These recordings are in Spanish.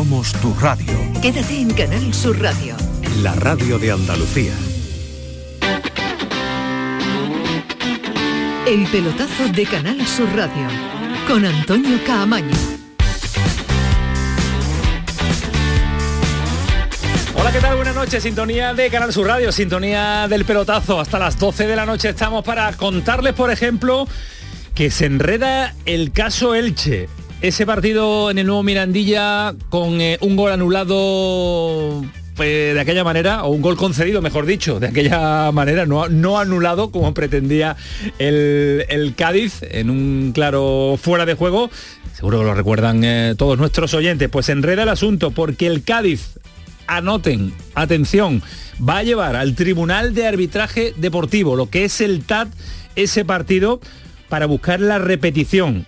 Somos tu radio. Quédate en Canal Sur Radio. La radio de Andalucía. El pelotazo de Canal Sur Radio con Antonio Caamaño. Hola, ¿qué tal? Buenas noches. Sintonía de Canal Sur Radio, sintonía del pelotazo. Hasta las 12 de la noche estamos para contarles, por ejemplo, que se enreda el caso Elche. Ese partido en el nuevo Mirandilla con eh, un gol anulado pues, de aquella manera, o un gol concedido, mejor dicho, de aquella manera, no, anulado como pretendía el, Cádiz en un claro fuera de juego. Seguro que lo recuerdan eh, todos nuestros oyentes. Pues enreda el asunto porque el Cádiz anoten, atención, va a llevar al Tribunal de Arbitraje Deportivo, lo que es el TAT, ese partido, para buscar la repetición.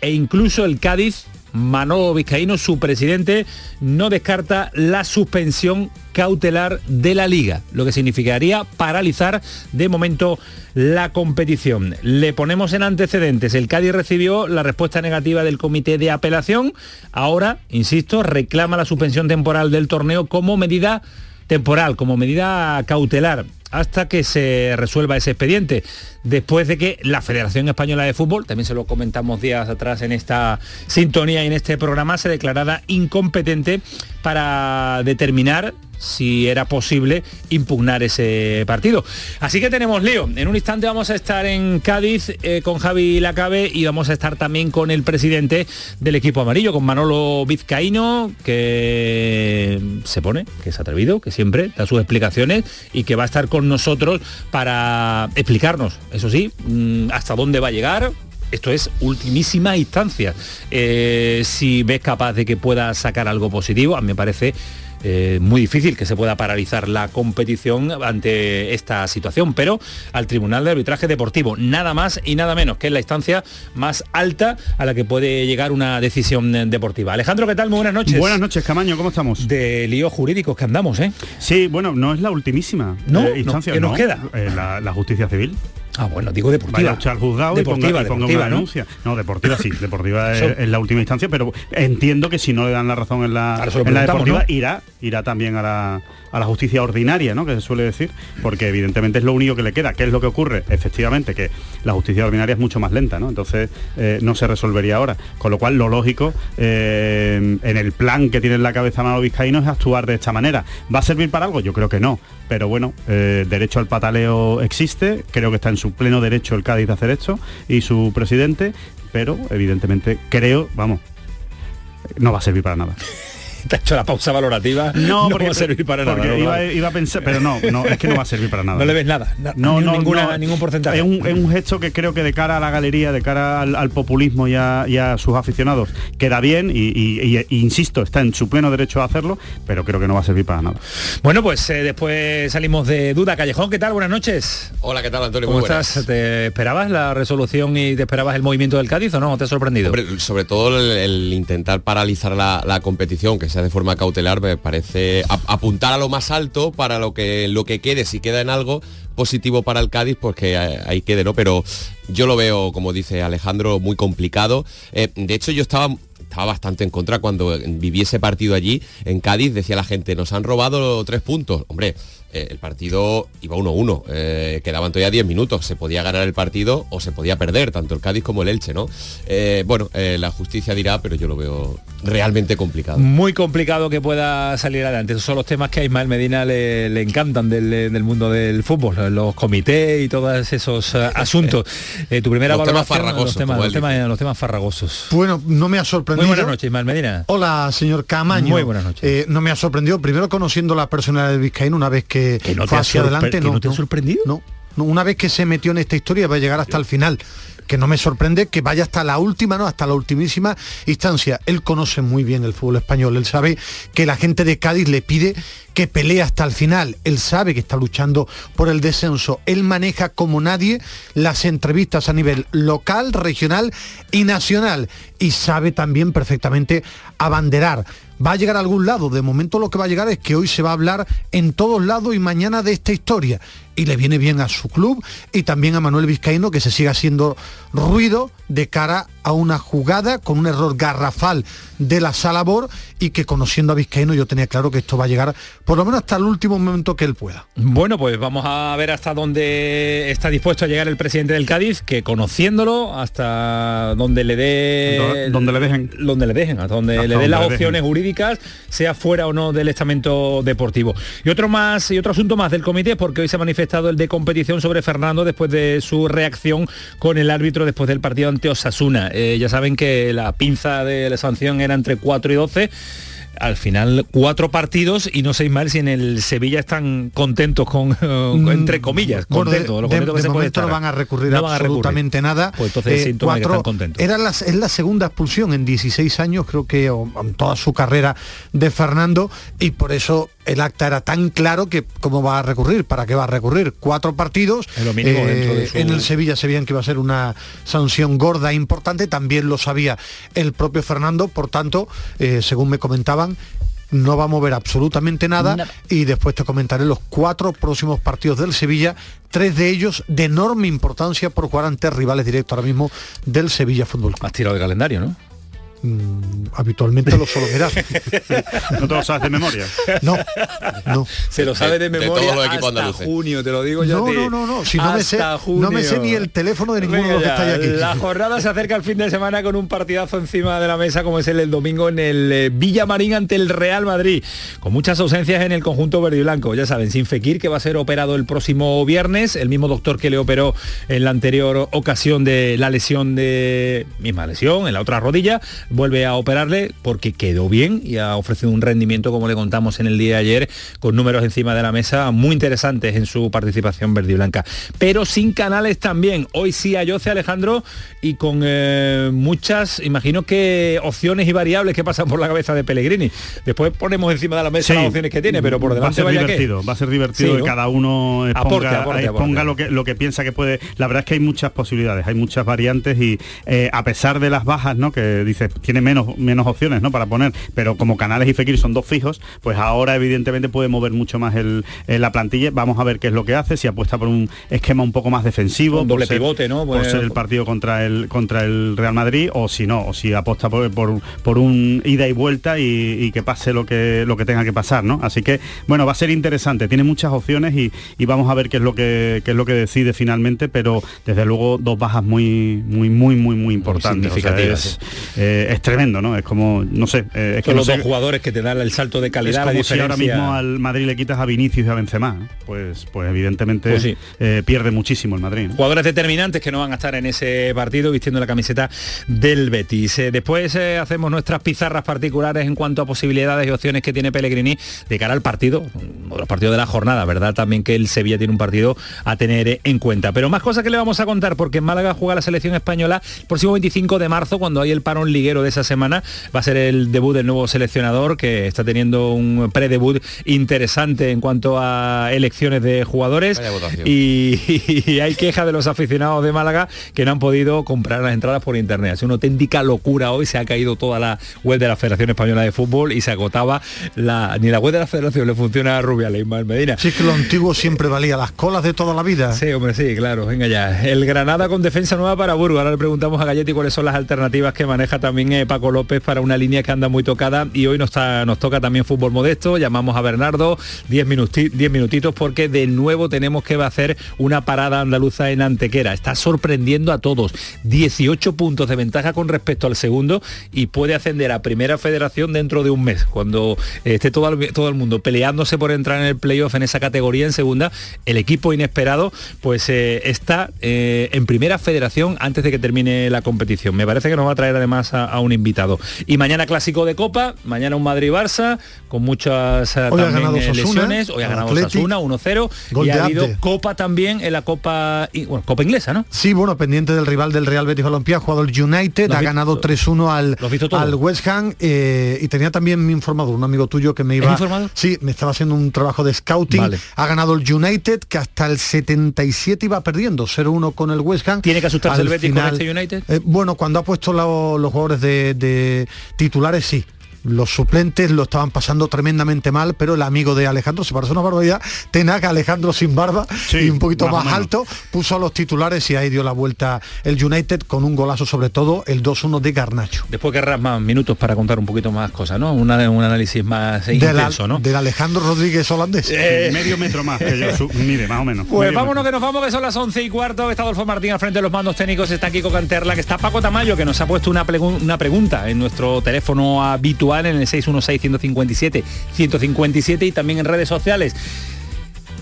E incluso el Cádiz, Manolo Vizcaíno, su presidente, no descarta la suspensión cautelar de la liga, lo que significaría paralizar de momento la competición. Le ponemos en antecedentes, el Cádiz recibió la respuesta negativa del comité de apelación, ahora, insisto, reclama la suspensión temporal del torneo como medida temporal, como medida cautelar hasta que se resuelva ese expediente, después de que la Federación Española de Fútbol, también se lo comentamos días atrás en esta sintonía y en este programa, se declarara incompetente para determinar si era posible impugnar ese partido. Así que tenemos lío. En un instante vamos a estar en Cádiz eh, con Javi Lacabe y vamos a estar también con el presidente del equipo amarillo, con Manolo Vizcaíno, que se pone, que es atrevido, que siempre da sus explicaciones y que va a estar con nosotros para explicarnos, eso sí, mm, hasta dónde va a llegar, esto es ultimísima instancia. Eh, si ves capaz de que pueda sacar algo positivo, a mí me parece eh, muy difícil que se pueda paralizar la competición ante esta situación, pero al Tribunal de Arbitraje Deportivo, nada más y nada menos, que es la instancia más alta a la que puede llegar una decisión deportiva. Alejandro, ¿qué tal? Muy buenas noches. Buenas noches, Camaño, ¿cómo estamos? De líos jurídicos que andamos, ¿eh? Sí, bueno, no es la ultimísima ¿No? eh, instancia. ¿Qué nos no, queda? eh, la, la justicia civil. Ah, bueno, digo deportiva. Vaya al juzgado deportiva, y ponga, y ponga deportiva, una ¿no? denuncia. ¿no? deportiva sí, deportiva es, la última instancia, pero entiendo que si no le dan la razón en la, en la deportiva, ¿no? irá, irá también a la, a la justicia ordinaria, ¿no? Que se suele decir, porque evidentemente es lo único que le queda. ¿Qué es lo que ocurre? Efectivamente, que la justicia ordinaria es mucho más lenta, ¿no? Entonces eh, no se resolvería ahora. Con lo cual, lo lógico, eh, en el plan que tiene en la cabeza Manolo Vizcaíno es actuar de esta manera. ¿Va a servir para algo? Yo creo que no. Pero bueno, eh, derecho al pataleo existe, creo que está en su pleno derecho el Cádiz de hacer esto y su presidente, pero evidentemente creo, vamos, no va a servir para nada. Te ha hecho la pausa valorativa. No, va porque, a servir para nada. porque ¿no? iba, a pensar, pero no, no, es que no va a servir para nada. No le ves nada. na- No, ni- no, ninguna, no. ningún porcentaje. Es un, es un gesto que creo que de cara a la galería, de cara al, al populismo y a, y a sus aficionados, queda bien y, y- y- y insisto, está en su pleno derecho a hacerlo, pero creo que no va a servir para nada. Bueno, pues eh, después salimos de duda. Callejón, ¿qué tal? Buenas noches. Hola, ¿qué tal, Antonio? ¿Cómo Muy estás? ¿Te esperabas la resolución y te esperabas el movimiento del Cádiz o no? ¿Te ha sorprendido? Hombre, sobre todo el, el intentar paralizar la, la competición, que sea de forma cautelar, me parece ap- apuntar a lo más alto para lo que lo que quede, si queda en algo positivo para el Cádiz, pues que ahí quede, ¿no? Pero yo lo veo, como dice Alejandro, muy complicado. Eh, de hecho, yo estaba estaba bastante en contra cuando viví ese partido allí en Cádiz, decía la gente, nos han robado tres puntos. Hombre, eh, el partido iba 1-1, eh, quedaban todavía 10 minutos, se podía ganar el partido o se podía perder, tanto el Cádiz como el Elche, ¿no? Eh, bueno, eh, la justicia dirá, pero yo lo veo realmente complicado. Muy complicado que pueda salir adelante. Esos son los temas que a Ismael Medina le, le encantan del, del mundo del fútbol, los comités y todos esos asuntos. Eh, tu primera Los temas farragosos, los temas, los temas- los temas farragosos. Bueno, no me ha sorprendido. Muy buenas noches, Ismael Medina. Hola, señor Camaño. Muy buenas noches. Eh, no me ha sorprendido, primero conociendo la personalidad de Vizcaíno una vez que, Que no fue hacia adelante. no te ha sorprendido. No, no, una vez que se metió en esta historia va a llegar hasta el final. Que no me sorprende que vaya hasta la última, no, hasta la ultimísima instancia. Él conoce muy bien el fútbol español. Él sabe que la gente de Cádiz le pide que pelee hasta el final. Él sabe que está luchando por el descenso. Él maneja como nadie las entrevistas a nivel local, regional y nacional. Y sabe también perfectamente abanderar. Va a llegar a algún lado. De momento lo que va a llegar es que hoy se va a hablar en todos lados y mañana de esta historia. Y le viene bien a su club y también a Manuel Vizcaíno que se siga haciendo ruido de cara a una jugada con un error garrafal de la Salabor y que conociendo a Vizcaíno yo tenía claro que esto va a llegar por lo menos hasta el último momento que él pueda. Bueno, pues vamos a ver hasta dónde está dispuesto a llegar el presidente del Cádiz, que conociéndolo hasta donde le dé... Donde le dejen. Donde le dejen, hasta donde Hasta le den las opciones jurídicas, sea fuera o no del estamento deportivo. Y otro más y otro asunto más del comité, porque hoy se ha manifestado el de competición sobre Fernando después de su reacción con el árbitro después del partido ante Osasuna. Eh, ya saben que la pinza de la sanción era entre 4 y 12 al final cuatro partidos y no sé mal si en el Sevilla están contentos con, entre comillas Mm, Bueno, de, contentos lo de- contento que de se puede momento no van a recurrir No van a recurrir. absolutamente nada. Pues entonces Eh, que cuatro- están contentos. Era la, es la segunda expulsión en 16 años, creo que o- en toda su carrera de Fernando, y por eso el acta era tan claro que cómo va a recurrir, para qué va a recurrir. Cuatro partidos. Es lo mínimo dentro de su- En el Sevilla sabían que iba a ser una sanción gorda e importante, también lo sabía el propio Fernando, por tanto, eh, según me comentaban, no va a mover absolutamente nada, y después te comentaré los cuatro próximos partidos del Sevilla, tres de ellos de enorme importancia por jugar ante rivales directos ahora mismo del Sevilla Fútbol. Has tirado el calendario, ¿no? Mm, habitualmente lo suelo mirar. No te lo sabes de memoria. No, no. Se lo sabe de, De- de memoria todos los equipos hasta andaluces. junio, te lo digo yo. No, no, no, no, si no me sé- no me sé ni el teléfono de ninguno de los que estáis aquí. La jornada se acerca al fin de semana con un partidazo encima de la mesa como es el del domingo en el eh, Villamarín ante el Real Madrid, con muchas ausencias en el conjunto verde y blanco. Ya saben, sin Fekir que va a ser operado el próximo viernes, el mismo doctor que le operó en la anterior ocasión de la lesión de misma lesión en la otra rodilla, vuelve a operarle porque quedó bien y ha ofrecido un rendimiento como le contamos en el día de ayer con números encima de la mesa muy interesantes en su participación verde y blanca. Pero sin canales también. Hoy sí a Yoce Alejandro y con eh, muchas, imagino que opciones y variables que pasan por la cabeza de Pellegrini. Después ponemos encima de la mesa las opciones que tiene, pero por va a delante ser vaya que- divertido, va a ser divertido Sí, que cada uno exponga, Aporte, aporte, exponga aporte. lo que lo que piensa que puede. La verdad es que hay muchas posibilidades, hay muchas variantes y eh, a pesar de las bajas, ¿no? Que dice tiene menos menos opciones, ¿no? Para poner, pero como Canales y Fekir son dos fijos, pues ahora evidentemente puede mover mucho más el, eh, la plantilla. Vamos a ver qué es lo que hace, si apuesta por un esquema un poco más defensivo, Un doble ser- pivote, ¿no? Por ser el partido contra el contra el Real Madrid o si no, o si aposta por, por, por un ida y vuelta y, y que pase lo que lo que tenga que pasar, ¿no? Así que bueno, va a ser interesante, tiene muchas opciones y, y vamos a ver qué es lo que qué es lo que decide finalmente, pero desde luego dos bajas muy muy muy muy muy importantes, O sea, eh, es tremendo, ¿no? Es como no sé, eh, es que no los sé- dos jugadores que te dan el salto de es calidad, la como si ahora mismo al Madrid le quitas a Vinicius y a Benzema, ¿no? pues pues evidentemente Pues sí. eh, pierde muchísimo el Madrid. ¿no? Jugadores determinantes que no van a estar en ese partido vistiendo la camiseta del Betis. Eh, después eh, hacemos nuestras pizarras particulares en cuanto a posibilidades y opciones que tiene Pellegrini de cara al partido, uno de los partidos de la jornada, ¿verdad? También que el Sevilla tiene un partido a tener en cuenta. Pero más cosas que le vamos a contar porque en Málaga juega la selección española el próximo 25 de marzo, cuando hay el parón liguero de esa semana. Va a ser el debut del nuevo seleccionador que está teniendo un predebut interesante en cuanto a elecciones de jugadores. Y, y hay quejas de los aficionados de Málaga que no han podido comprar las entradas por internet. Es una auténtica locura hoy, se ha caído toda la web de la Federación Española de Fútbol y se agotaba la. Ni la web de la Federación le funciona a Rubiales, Ismael Medina. Sí, que lo antiguo siempre valía, las colas de toda la vida. Sí, hombre, sí, claro, venga ya. El Granada con defensa nueva para Burgos. Ahora le preguntamos a Galletti cuáles son las alternativas que maneja también eh, Paco López para una línea que anda muy tocada y hoy nos, nos toca también fútbol modesto. Llamamos a Bernardo, 10 minuti- 10 minutitos porque de nuevo tenemos que hacer una parada andaluza en Antequera. Está sorprendiendo a todos. 18 puntos de ventaja con respecto al segundo y puede ascender a primera federación dentro de un mes, cuando eh, esté todo el, mundo peleándose por entrar en el playoff en esa categoría en segunda, el equipo inesperado pues eh, está en primera federación antes de que termine la competición. Me parece que nos va a traer además a un invitado. Y mañana clásico de Copa, mañana un Madrid-Barça, con muchas eh, Hoy ha también, ganado eh, lesiones. Hoy ha ganado. Osasuna 1-0 Gol y de ha habido Abde. Copa también en la Copa, bueno, Copa inglesa, ¿no? Sí, bueno, pendiente del rival del Real Betis Balompié, ha jugado el United, ¿Lo has ha ganado 3-1 al, al West Ham eh, y tenía también mi informador, un amigo tuyo que me ¿El iba... informador? Sí, me estaba haciendo un trabajo de scouting. Vale. Ha ganado el United, que hasta el 77 iba perdiendo, 0-1 con el West Ham. ¿Tiene que asustarse Al el Betis con este United? eh, bueno, cuando ha puesto la- los jugadores de, de titulares, sí. Los suplentes lo estaban pasando tremendamente mal, pero el amigo de Alejandro, se parece una barbaridad, Tenac, Alejandro sin barba Sí, y un poquito más alto, puso a los titulares y ahí dio la vuelta el United con un golazo sobre todo, el 2-1 de Garnacho. Después querrás más minutos para contar un poquito más cosas, ¿no? Una- un análisis más Del, intenso, ¿no? del Alejandro Rodríguez holandés. medio metro más que yo, mide más o menos. Pues Medio vámonos metro. que nos vamos, que son las 11 y cuarto. Está Adolfo Martín al frente de los mandos técnicos. Está Kiko Canterla, que está Paco Tamayo, que nos ha puesto una, una pregunta en nuestro teléfono habitual en el 616-157-157 y también en redes sociales.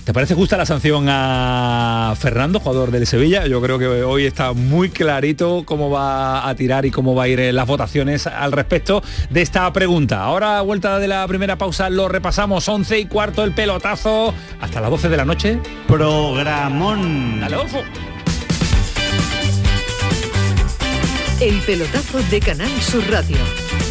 ¿Te parece justa la sanción a Fernando, jugador del Sevilla? Yo creo que hoy está muy clarito cómo va a tirar y cómo va a ir en las votaciones al respecto de esta pregunta. Ahora, a vuelta de la primera pausa, lo repasamos. 11 y cuarto, el pelotazo. Hasta las 12 de la noche. Programón. Dale, Adolfo. El pelotazo de Canal Sur Radio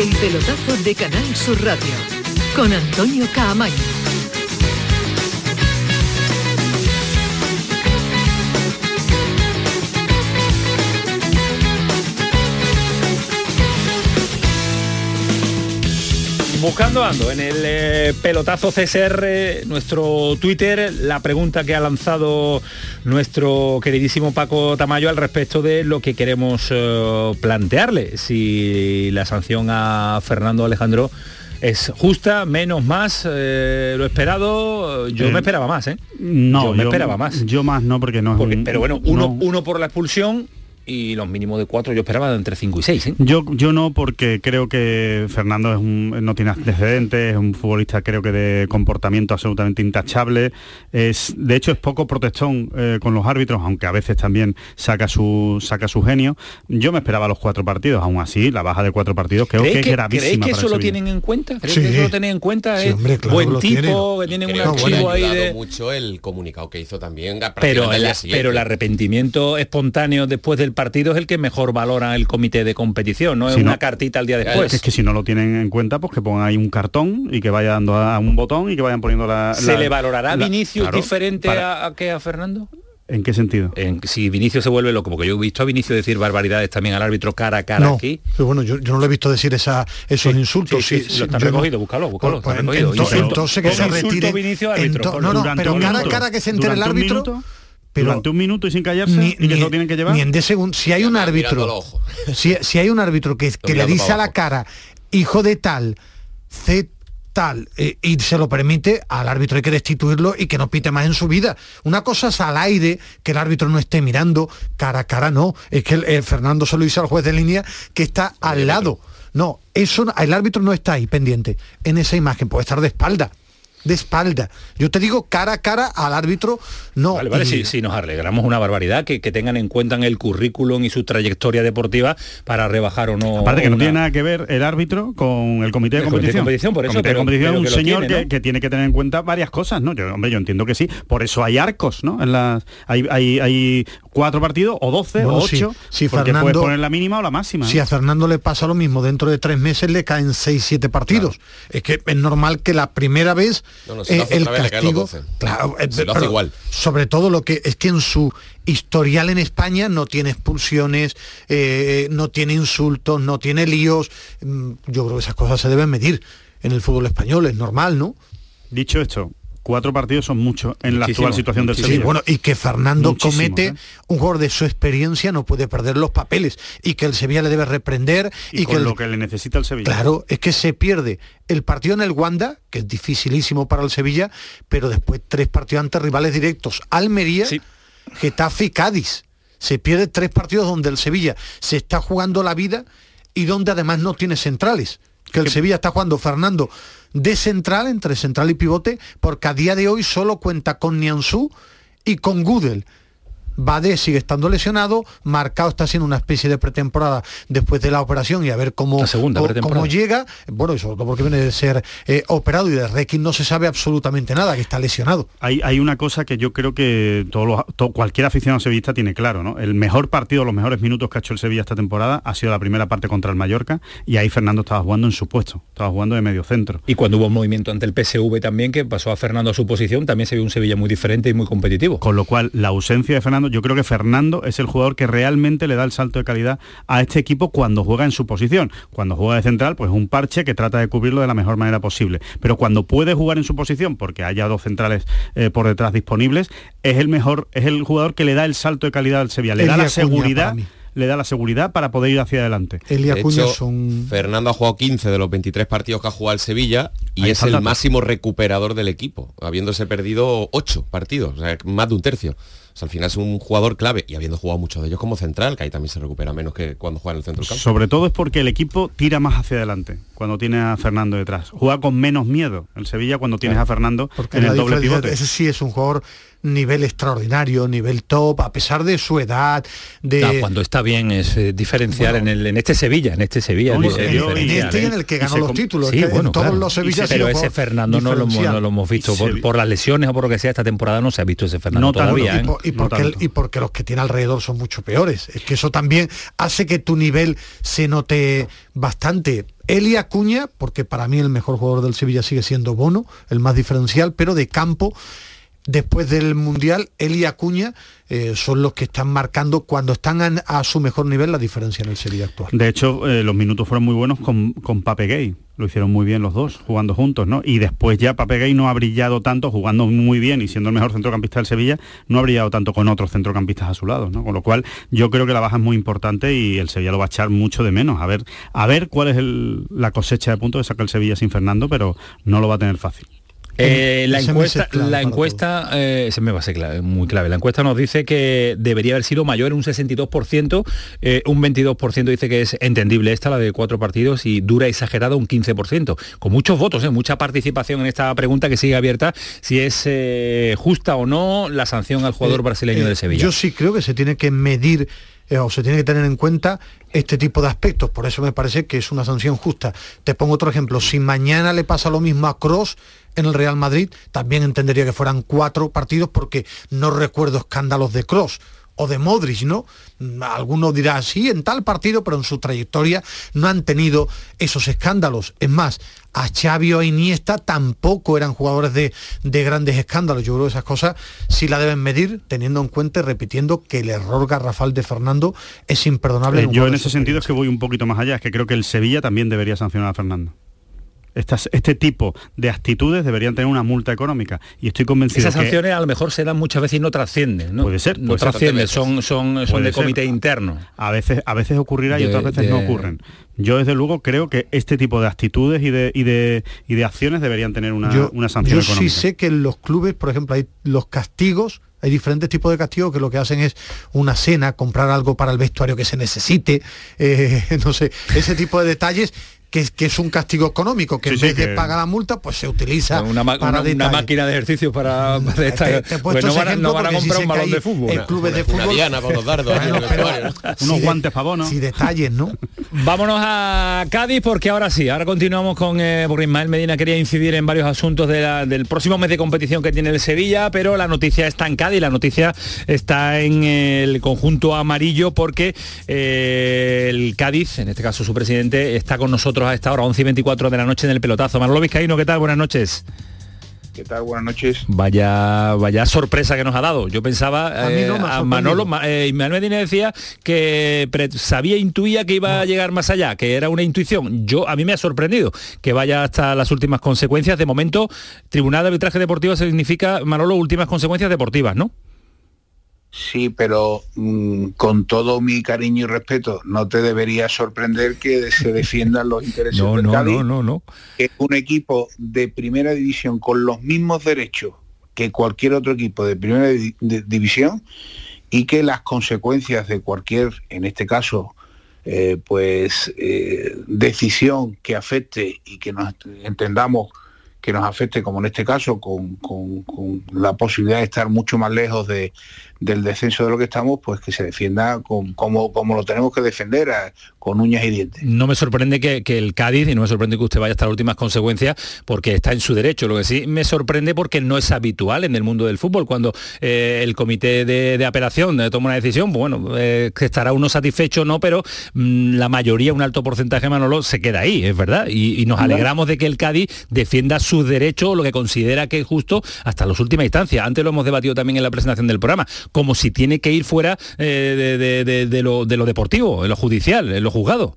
El pelotazo de Canal Sur Radio con Antonio Caamaño. Buscando ando en el eh, pelotazo CSR, nuestro Twitter, la pregunta que ha lanzado nuestro queridísimo Paco Tamayo al respecto de lo que queremos eh, plantearle. Si la sanción a Fernando Alejandro es justa, menos, más, eh, lo esperado. Yo Eh, me esperaba más, ¿eh? No, yo me esperaba más. Yo más no, porque no es Porque- un- pero bueno, uno, no. uno por la expulsión y los mínimos de cuatro yo esperaba de entre cinco y seis, ¿eh? Yo, yo no, porque creo que Fernando es un- no tiene antecedentes, es un futbolista creo que de comportamiento absolutamente intachable. Es, de hecho, es poco protestón eh, con los árbitros, aunque a veces también saca su, saca su genio. Yo me esperaba los cuatro partidos, aún así, la baja de cuatro partidos creo que ¿Creéis es que, gravísima. ¿creéis que eso lo tienen en cuenta? ¿Creéis Sí. que eso lo tienen en cuenta? Sí, ¿Es hombre, claro buen tipo, tienen. que tienen un archivo ahí de... mucho el comunicado que hizo también Pero el, pero el arrepentimiento espontáneo después del partido es el que mejor valora el comité de competición, no es Si una no- cartita al día después. es que si no lo tienen en cuenta, pues que pongan ahí un cartón y que vaya dando a un botón y que vayan poniendo la... ¿Se la- le valorará a la- Vinicius claro, diferente para- a, a que a Fernando? ¿En qué sentido? En- si Vinicius se vuelve loco, porque yo he visto a Vinicius decir barbaridades también al árbitro cara a cara no, aquí. pero bueno, yo, yo no lo he visto decir esa, esos insultos. sí, sí, lo están no- recogido, búscalo, búscalo, Pues, está pues, recogido. ento- entonces que se retire. Árbitro, por- no, no, pero cara a cara que se entere el árbitro. minuto, pero durante un minuto y sin callarse ni, y que ni- se lo tienen que llevar. ni en de segundo. Si hay un árbitro, si, si hay un árbitro que, que le dice a la cara, hijo de tal, C tal, eh, y se lo permite, al árbitro hay que destituirlo y que no pite más en su vida. Una cosa es al aire, que el árbitro no esté mirando, cara a cara no. Es que el- Fernando se lo dice al juez de línea que está al lado. No, eso no- el árbitro no está ahí pendiente. En esa imagen puede estar de espalda. De espalda. Yo te digo cara a cara al árbitro, no. Vale, vale, y- sí, sí, nos alegramos una barbaridad que, que tengan en cuenta en el currículum y su trayectoria deportiva para rebajar o no. Aparte que no tiene nada que ver el árbitro con el comité de El comité de competición. competición, por eso, comité de competición es un señor tiene, que, ¿no? que tiene que tener en cuenta varias cosas, ¿no? Yo, hombre, yo entiendo que sí. Por eso hay arcos, ¿no? En las, hay, hay, hay cuatro partidos, o doce, Bueno, o ocho, sí, porque Fernando- puedes poner la mínima o la máxima. Si ¿no? a Fernando le pasa lo mismo, dentro de tres meses le caen seis, siete partidos. Es que es normal que la primera vez No, no, si lo hace Eh, el otra vez, le caen los castigo, 12. claro, eh, Se lo hace pero igual. Sobre todo lo que es que en su historial en España no tiene expulsiones, eh, no tiene insultos, no tiene líos. Mm, Yo creo que esas cosas se deben medir en el fútbol español, es normal, ¿no? Dicho esto, cuatro partidos son muchos en la Muchísimo, actual situación del Sí, Sevilla. bueno, y que Fernando Muchísimo, comete ¿eh? un jugador de su experiencia no puede perder los papeles y que el Sevilla le debe reprender y, y, con que el- lo que le necesita el Sevilla. Claro, es que se pierde el partido en el Wanda, que es dificilísimo para el Sevilla, pero después tres partidos ante rivales directos. Almería, Getafe y Cádiz. Se pierde tres partidos donde el Sevilla se está jugando la vida y donde además no tiene centrales. Que el Sevilla está jugando Fernando de central, entre central y pivote, porque a día de hoy solo cuenta con Nianzú y con Gudel. Bade sigue estando lesionado, Marcao está haciendo una especie de pretemporada después de la operación y a ver cómo, segunda cómo- llega, bueno, y sobre todo porque viene de ser eh, operado y de Rekin no se sabe absolutamente nada, que está lesionado. Hay, hay una cosa que yo creo que todos los- cualquier aficionado sevillista tiene claro, ¿no? El mejor partido, los mejores minutos que ha hecho el Sevilla esta temporada ha sido la primera parte contra el Mallorca y ahí Fernando estaba jugando en su puesto, estaba jugando de medio centro. Y cuando hubo un movimiento ante el PSV también, que pasó a Fernando a su posición, también se vio un Sevilla muy diferente y muy competitivo. Con lo cual, la ausencia de Fernando, yo creo que Fernando es el jugador que realmente le da el salto de calidad a este equipo cuando juega en su posición. Cuando juega de central, pues un parche que trata de cubrirlo de la mejor manera posible. Pero cuando puede jugar en su posición, porque haya dos centrales eh, por detrás disponibles, es el mejor, es el jugador que le da el salto de calidad al Sevilla. Le da la seguridad. Le da la seguridad para poder ir hacia adelante. Elia De Acuña hecho, es un... Fernando ha jugado 15 de los 23 partidos que ha jugado el Sevilla y Ahí es el el dato. máximo recuperador del equipo, habiéndose perdido 8 partidos, o sea, más de un tercio. O sea, al final es un jugador clave y habiendo jugado muchos de ellos como central, que ahí también se recupera menos que cuando juega en el centro del campo. Sobre todo es porque el equipo tira más hacia adelante cuando tiene a Fernando detrás. Juega con menos miedo el Sevilla cuando tienes a Fernando Porque en el doble pivote. Ese sí es un jugador nivel extraordinario, nivel top, a pesar de su edad, de... Cuando está bien es eh, diferenciar en, el, en este Sevilla, en este Sevilla. No, es y se dio- en este ¿eh? en el que ganó se los títulos, Sí, que bueno, en todos claro. los Sevillas pero ha sido ese Fernando no lo, hemos, diferencial. no lo hemos visto por, se- por las lesiones o por lo que sea esta temporada no se ha visto ese Fernando No tanto. todavía y, ¿eh? por- y porque, el- tanto. y porque los que tiene alrededor son mucho peores. Es que eso también hace que tu nivel se note bastante. Eli Acuña, porque para mí el mejor jugador del Sevilla sigue siendo Bono, el más diferencial, pero de campo, después del Mundial, Eli Acuña eh, son los que están marcando cuando están a, su mejor nivel la diferencia en el Sevilla actual. De hecho, eh, los minutos fueron muy buenos con, con Pape Gay. Lo hicieron muy bien los dos, jugando juntos, ¿no? Y después ya Pape Gay no ha brillado tanto, jugando muy bien y siendo el mejor centrocampista del Sevilla, no ha brillado tanto con otros centrocampistas a su lado, ¿no? Con lo cual, yo creo que la baja es muy importante y el Sevilla lo va a echar mucho de menos. A ver, a ver cuál es la cosecha de puntos que saca el Sevilla sin Fernando, pero no lo va a tener fácil. Eh, la encuesta, clave la encuesta eh, se me va a ser clave, muy clave. La encuesta nos dice que debería haber sido mayor un 62%, eh, un 22% dice que es entendible esta, la de cuatro partidos, y dura exagerada un 15%. Con muchos votos, eh, mucha participación en esta pregunta que sigue abierta, si es justa o no la sanción al jugador brasileño del Sevilla. Yo sí creo que se tiene que medir eh, o se tiene que tener en cuenta este tipo de aspectos. Por eso me parece que es una sanción justa. Te pongo otro ejemplo. Si mañana le pasa lo mismo a Cross en el Real Madrid, también entendería que fueran cuatro partidos porque no recuerdo escándalos de Cross o de Modric, ¿no? Algunos dirán, sí, en tal partido, pero en su trayectoria no han tenido esos escándalos. Es más, a Xavi o a Iniesta tampoco eran jugadores de, de grandes escándalos. Yo creo que esas cosas sí la deben medir, teniendo en cuenta y repitiendo que el error garrafal de Fernando es imperdonable. Eh, yo en ese sentido es que voy un poquito más allá, es que creo que el Sevilla también debería sancionar a Fernando. Estas- este tipo de actitudes deberían tener una multa económica y estoy convencido Esas que sanciones a lo mejor se dan muchas veces y no trascienden, ¿no? Puede ser, no puede ser. trascienden, son, son, son de ser. comité interno. a veces a veces ocurrirá y otras veces de- no ocurren. Yo desde luego creo que este tipo de actitudes y de y de, y de acciones deberían tener una, yo, una sanción yo sí económica. sé que en los clubes, por ejemplo, hay los castigos, hay diferentes tipos de castigos que lo que hacen es una cena, comprar algo para el vestuario que se necesite, eh, no sé, ese tipo de detalles. Que, es- que es un castigo económico, que Sí, en sí, vez de pagar la multa, pues se utiliza Una, ma- para una- máquina de ejercicio para, para esta- Te- te he pues no van, a- no van comprar un balón de fútbol. en clubes de Una fútbol diana para los dardos el Bueno, pero- vestuario. Unos de- guantes para bono. Sí, detalles, ¿no? Vámonos a Cádiz porque ahora sí, ahora continuamos con, eh, porque Ismael Medina quería incidir en varios asuntos de la- del próximo mes de competición que tiene el Sevilla, pero la noticia está en Cádiz, la noticia está en el conjunto amarillo porque eh, el Cádiz, en este caso su presidente, está con nosotros a esta hora, 11 y 24 de la noche en el pelotazo. Manolo Vizcaíno, ¿qué tal? Buenas noches. ¿Qué tal? Buenas noches. Vaya, vaya sorpresa que nos ha dado. Yo pensaba, A no a Manolo, eh, Ismael Medina decía que sabía, intuía que iba a llegar más allá, que era una intuición. Yo, a mí me ha sorprendido que vaya hasta las últimas consecuencias. De momento, Tribunal de Arbitraje Deportivo significa, Manolo, últimas consecuencias deportivas, ¿no? Sí, pero mm, con todo mi cariño y respeto, no te debería sorprender que se defiendan los intereses No, del no, Cádiz, no, no, no. es un equipo de primera división con los mismos derechos que cualquier otro equipo de primera di- de- división y que las consecuencias de cualquier, en este caso, eh, pues eh, decisión que afecte y que nos entendamos que nos afecte, como en este caso, con, con- con la posibilidad de estar mucho más lejos de- del descenso de lo que estamos, pues que se defienda con- como, como lo tenemos que defender, a- con uñas y dientes. No me sorprende que, que el Cádiz, y no me sorprende que usted vaya hasta las últimas consecuencias, porque está en su derecho. Lo que sí me sorprende porque no es habitual en el mundo del fútbol, cuando eh, el comité de, de apelación eh, toma una decisión, bueno, eh, que estará uno satisfecho o no, pero mm, la mayoría, un alto porcentaje, Manolo, se queda ahí, es verdad. Y, y nos alegramos de que el Cádiz defienda sus derechos, lo que considera que es justo, hasta las últimas instancias. Antes lo hemos debatido también en la presentación del programa, como si tiene que ir fuera eh, de, lo, de lo deportivo, en lo judicial, en lo juzgado.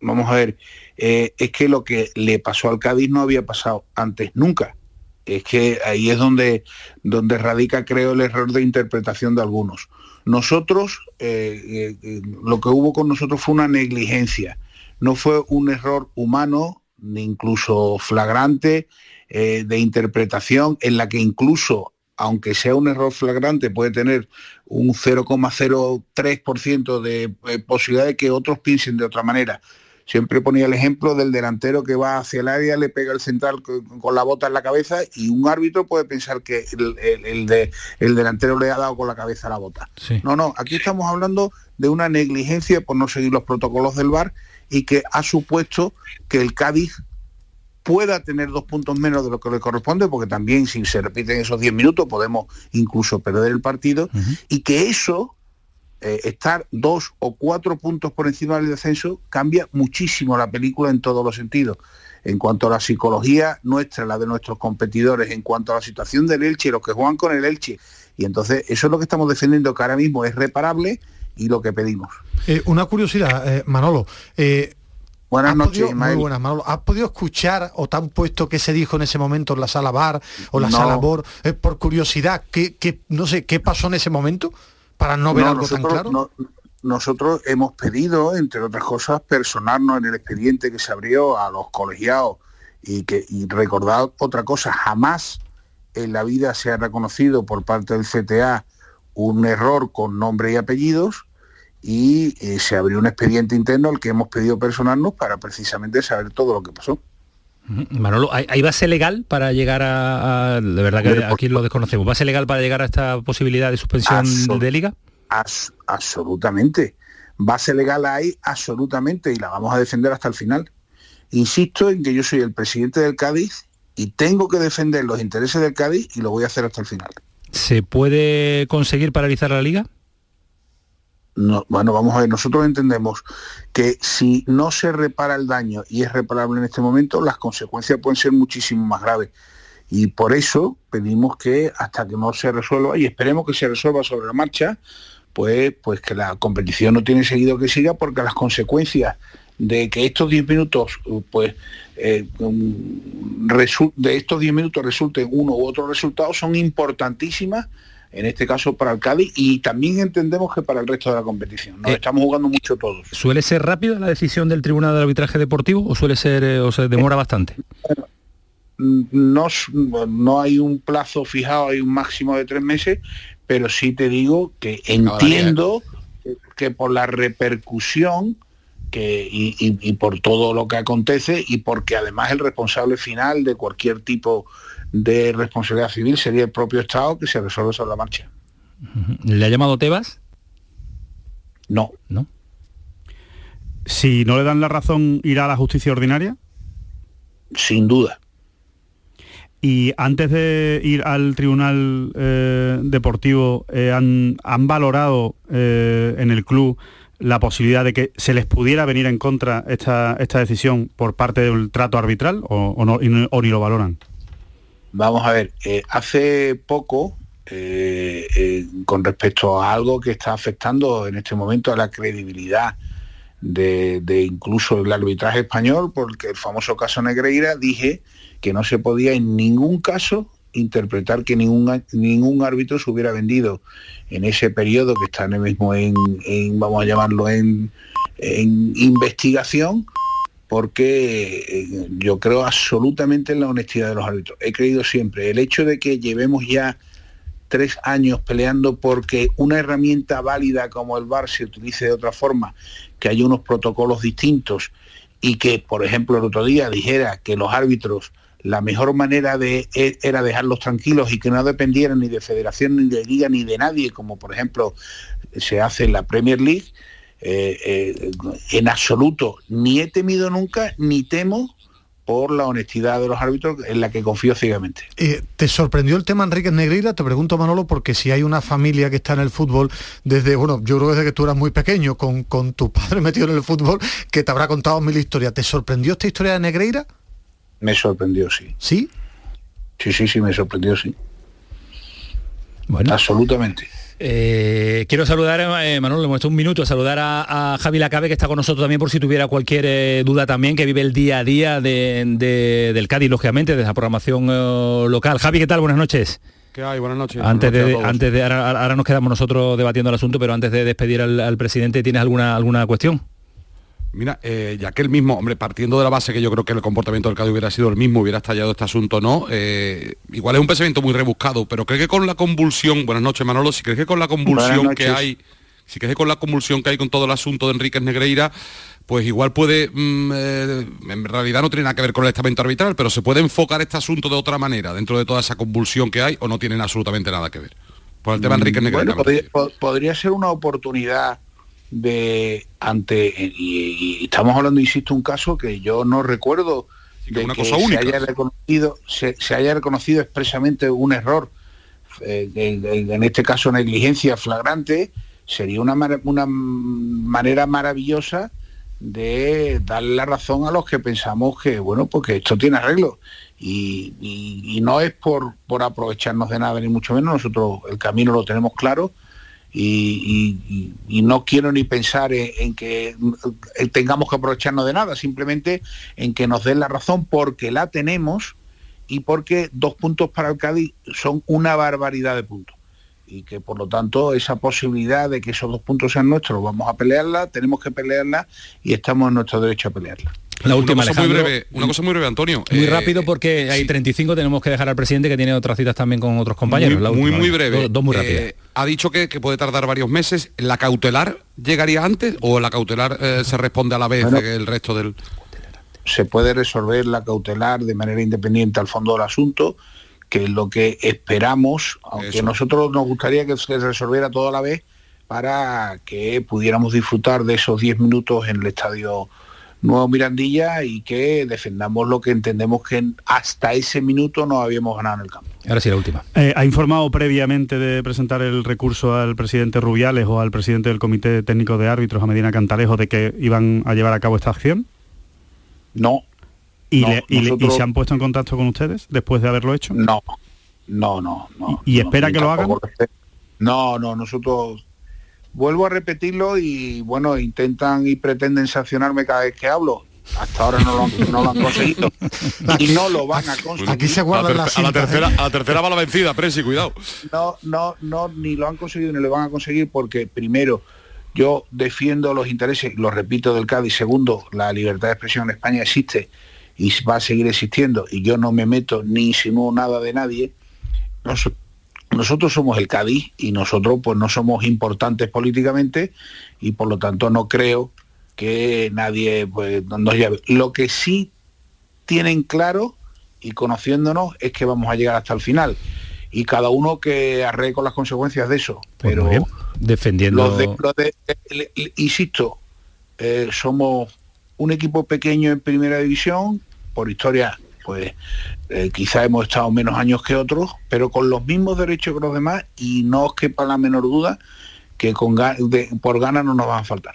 vamos a ver, eh, es que lo que le pasó al Cádiz no había pasado antes nunca. Es que ahí es donde, radica, creo, el error de interpretación de algunos. Nosotros, eh, lo que hubo con nosotros fue una negligencia, no fue un error humano, ni incluso flagrante, de interpretación, en la que incluso, aunque sea un error flagrante, puede tener un 0,03% de eh, posibilidad de que otros piensen de otra manera. Siempre ponía el ejemplo del delantero que va hacia el área, le pega el central con, la bota en la cabeza y un árbitro puede pensar que el, el- el de- el delantero le ha dado con la cabeza la bota. No, no, aquí estamos hablando de una negligencia por no seguir los protocolos del VAR y que ha supuesto que el Cádiz pueda tener dos puntos menos de lo que le corresponde, porque también si se repiten esos 10 minutos podemos incluso perder el partido, y que eso, eh, estar dos o cuatro puntos por encima del descenso, cambia muchísimo la película en todos los sentidos. En cuanto a la psicología nuestra, la de nuestros competidores, en cuanto a la situación del Elche, los que juegan con el Elche. Y entonces eso es lo que estamos defendiendo, que ahora mismo es reparable y lo que pedimos. Eh, una curiosidad, eh, Manolo. Buenas ¿has noches, podido-. Muy buenas, Manolo. ¿Has podido escuchar o te han puesto qué se dijo en ese momento en la sala bar o la No. sala BOR? Eh, por curiosidad, ¿qué, qué- no sé, ¿qué pasó en ese momento? Para no ver No, algo tan claro. no- nosotros hemos pedido, entre otras cosas, personarnos en el expediente que se abrió a los colegiados y que y recordar otra cosa, jamás en la vida se ha reconocido por parte del CTA un error con nombre y apellidos y eh, se abrió un expediente interno al que hemos pedido personarnos para precisamente saber todo lo que pasó. Ujú. Manolo, ¿hay, base legal para llegar a, a- De verdad que aquí lo desconocemos. ¿Base legal para llegar a esta posibilidad de suspensión Absol- de liga? As- absolutamente. Base legal hay absolutamente y la vamos a defender hasta el final. Insisto en que yo soy el presidente del Cádiz y tengo que defender los intereses del Cádiz y lo voy a hacer hasta el final. ¿Se puede conseguir paralizar la liga? No, bueno, vamos a ver, nosotros entendemos que si no se repara el daño y es reparable en este momento, las consecuencias pueden ser muchísimo más graves. Y por eso pedimos que hasta que no se resuelva, y esperemos que se resuelva sobre la marcha, pues, pues que la competición no tiene seguido que siga, porque las consecuencias de que estos 10 minutos, pues, eh, resu- de estos 10 minutos resulten uno u otro resultado son importantísimas en este caso para el Cádiz y también entendemos que para el resto de la competición. Nos Eh, estamos jugando mucho todos. ¿Suele ser rápida la decisión del Tribunal de Arbitraje Deportivo o suele ser eh, o se demora bastante? Mm, No, no hay un plazo fijado, hay un máximo de tres meses, pero sí te digo que entiendo que por la repercusión que, y, y- y por todo lo que acontece y porque además el responsable final de cualquier tipo de responsabilidad civil sería el propio Estado que se resuelve sobre la marcha. ¿Le ha llamado Tebas? No. ¿No? Si no le dan la razón, irá a la justicia ordinaria. Sin duda. Y antes de ir al tribunal eh, deportivo, eh, han, han valorado eh, en el club la posibilidad de que se les pudiera venir en contra esta, esta decisión por parte del trato arbitral o, no, y ni lo valoran. Vamos a ver, eh, hace poco, eh, eh, con respecto a algo que está afectando en este momento a la credibilidad de incluso el arbitraje español, porque el famoso caso Negreira, dije que no se podía en ningún caso interpretar que ningún, ningún árbitro se hubiera vendido en ese periodo que está ahora mismo en, en, vamos a llamarlo, en, en investigación, porque eh, yo creo absolutamente en la honestidad de los árbitros. He creído siempre, el hecho de que llevemos ya tres años peleando porque una herramienta válida como el VAR se utilice de otra forma, que hay unos protocolos distintos y que, por ejemplo, el otro día dijera que los árbitros la mejor manera de e, era dejarlos tranquilos y que no dependieran ni de federación, ni de liga, ni de nadie, como por ejemplo se hace en la Premier League, eh, eh, en absoluto ni he temido nunca, ni temo por la honestidad de los árbitros en la que confío ciegamente. Eh, ¿Te sorprendió el tema Enrique Negreira? Te pregunto Manolo, porque si hay una familia que está en el fútbol desde, bueno, yo creo desde que tú eras muy pequeño, con, con tu padre metido en el fútbol, que te habrá contado mil historias. ¿Te sorprendió esta historia de Negreira? Me sorprendió, sí. ¿Sí? Sí, sí, sí, me sorprendió, sí. Bueno. Absolutamente. Eh, quiero saludar, eh, Manuel, le muestro un minuto, saludar a, a, Javi Lacabe, que está con nosotros también por si tuviera cualquier eh, duda también, que vive el día a día de, de, del Cádiz, lógicamente, de la programación eh, local. Javi, ¿qué tal? Buenas noches. ¿Qué hay? Buenas noches. Antes Buenas de, noches a antes de ahora, ahora nos quedamos nosotros debatiendo el asunto, pero antes de despedir al, al presidente, ¿tienes alguna, alguna cuestión? Mira, eh, ya que el mismo, hombre, partiendo de la base que yo creo que el comportamiento del Cádiz hubiera sido el mismo, hubiera estallado este asunto, ¿no? Eh, igual es un pensamiento muy rebuscado, pero creo que con la convulsión, buenas noches Manolo, si crees que con la convulsión que hay, si crees que con la convulsión que hay con todo el asunto de Enríquez Negreira, pues igual puede, mm, eh, en realidad no tiene nada que ver con el estamento arbitral, pero se puede enfocar este asunto de otra manera, dentro de toda esa convulsión que hay, o no tienen absolutamente nada que ver. Por el tema de Enríquez Negreira. Bueno, podría, po- podría ser una oportunidad de ante y, y estamos hablando insisto un caso que yo no recuerdo de una que cosa se única. haya reconocido se, se haya reconocido expresamente un error eh, en, este caso negligencia flagrante sería una, una manera maravillosa de darle la razón a los que pensamos que bueno porque esto tiene arreglo y, y- y no es por, por aprovecharnos de nada ni mucho menos nosotros el camino lo tenemos claro y, no quiero ni pensar en, en que eh, tengamos que aprovecharnos de nada, simplemente en que nos den la razón porque la tenemos y porque dos puntos para el Cádiz son una barbaridad de puntos. Y que por lo tanto esa posibilidad de que esos dos puntos sean nuestros, vamos a pelearla, tenemos que pelearla y estamos en nuestro derecho a pelearla. La última, una cosa muy Alejandro. breve, una cosa muy breve, Antonio. Muy Eh, rápido porque hay 35, tenemos que dejar al presidente que tiene otras citas también con otros compañeros. Muy, La muy, última, muy venga. breve. Dos, dos muy Eh, rápidas. ha dicho que, que puede tardar varios meses. ¿La cautelar llegaría antes o la cautelar eh, se responde a la vez Bueno. que el resto del...? se puede resolver la cautelar de manera independiente al fondo del asunto, que es lo que esperamos, aunque Eso. nosotros nos gustaría que se resolviera todo a la vez para que pudiéramos disfrutar de esos 10 minutos en el estadio Nuevo Mirandilla y que defendamos lo que entendemos que hasta ese minuto no habíamos ganado en el campo. Ahora sí, la última. Eh, ¿Ha informado previamente de presentar el recurso al presidente Rubiales o al presidente del Comité Técnico de Árbitros, a Medina Cantalejo, de que iban a llevar a cabo esta acción? No. ¿Y, No, le- y y se han puesto en contacto con ustedes después de haberlo hecho? No, no, no. no ¿Y no, espera que lo hagan? No, no, nosotros vuelvo a repetirlo y bueno, intentan y pretenden sancionarme cada vez que hablo. Hasta ahora no lo han, no lo han conseguido y no lo van a conseguir. Aquí se guardan a, la las a la tercera, ¿eh? a la tercera va la vencida, Presi, cuidado. No, no, no, ni lo han conseguido ni lo van a conseguir porque primero yo defiendo los intereses, lo repito, del Cádiz. Segundo, la libertad de expresión en España existe y va a seguir existiendo y yo no me meto ni insinúo nada de nadie. Nosotros somos el Cádiz y nosotros pues no somos importantes políticamente y por lo tanto no creo que nadie pues nos llave. Lo que sí tienen claro y conociéndonos es que vamos a llegar hasta el final y cada uno que arregle con las consecuencias de eso. Pues Pero bien. Defendiendo... los de, los de- le- le- insisto, eh, somos un equipo pequeño en primera división, por historia, pues eh, quizá hemos estado menos años que otros, pero con los mismos derechos que los demás y no os quepa la menor duda que con de- por ganas no nos van a faltar.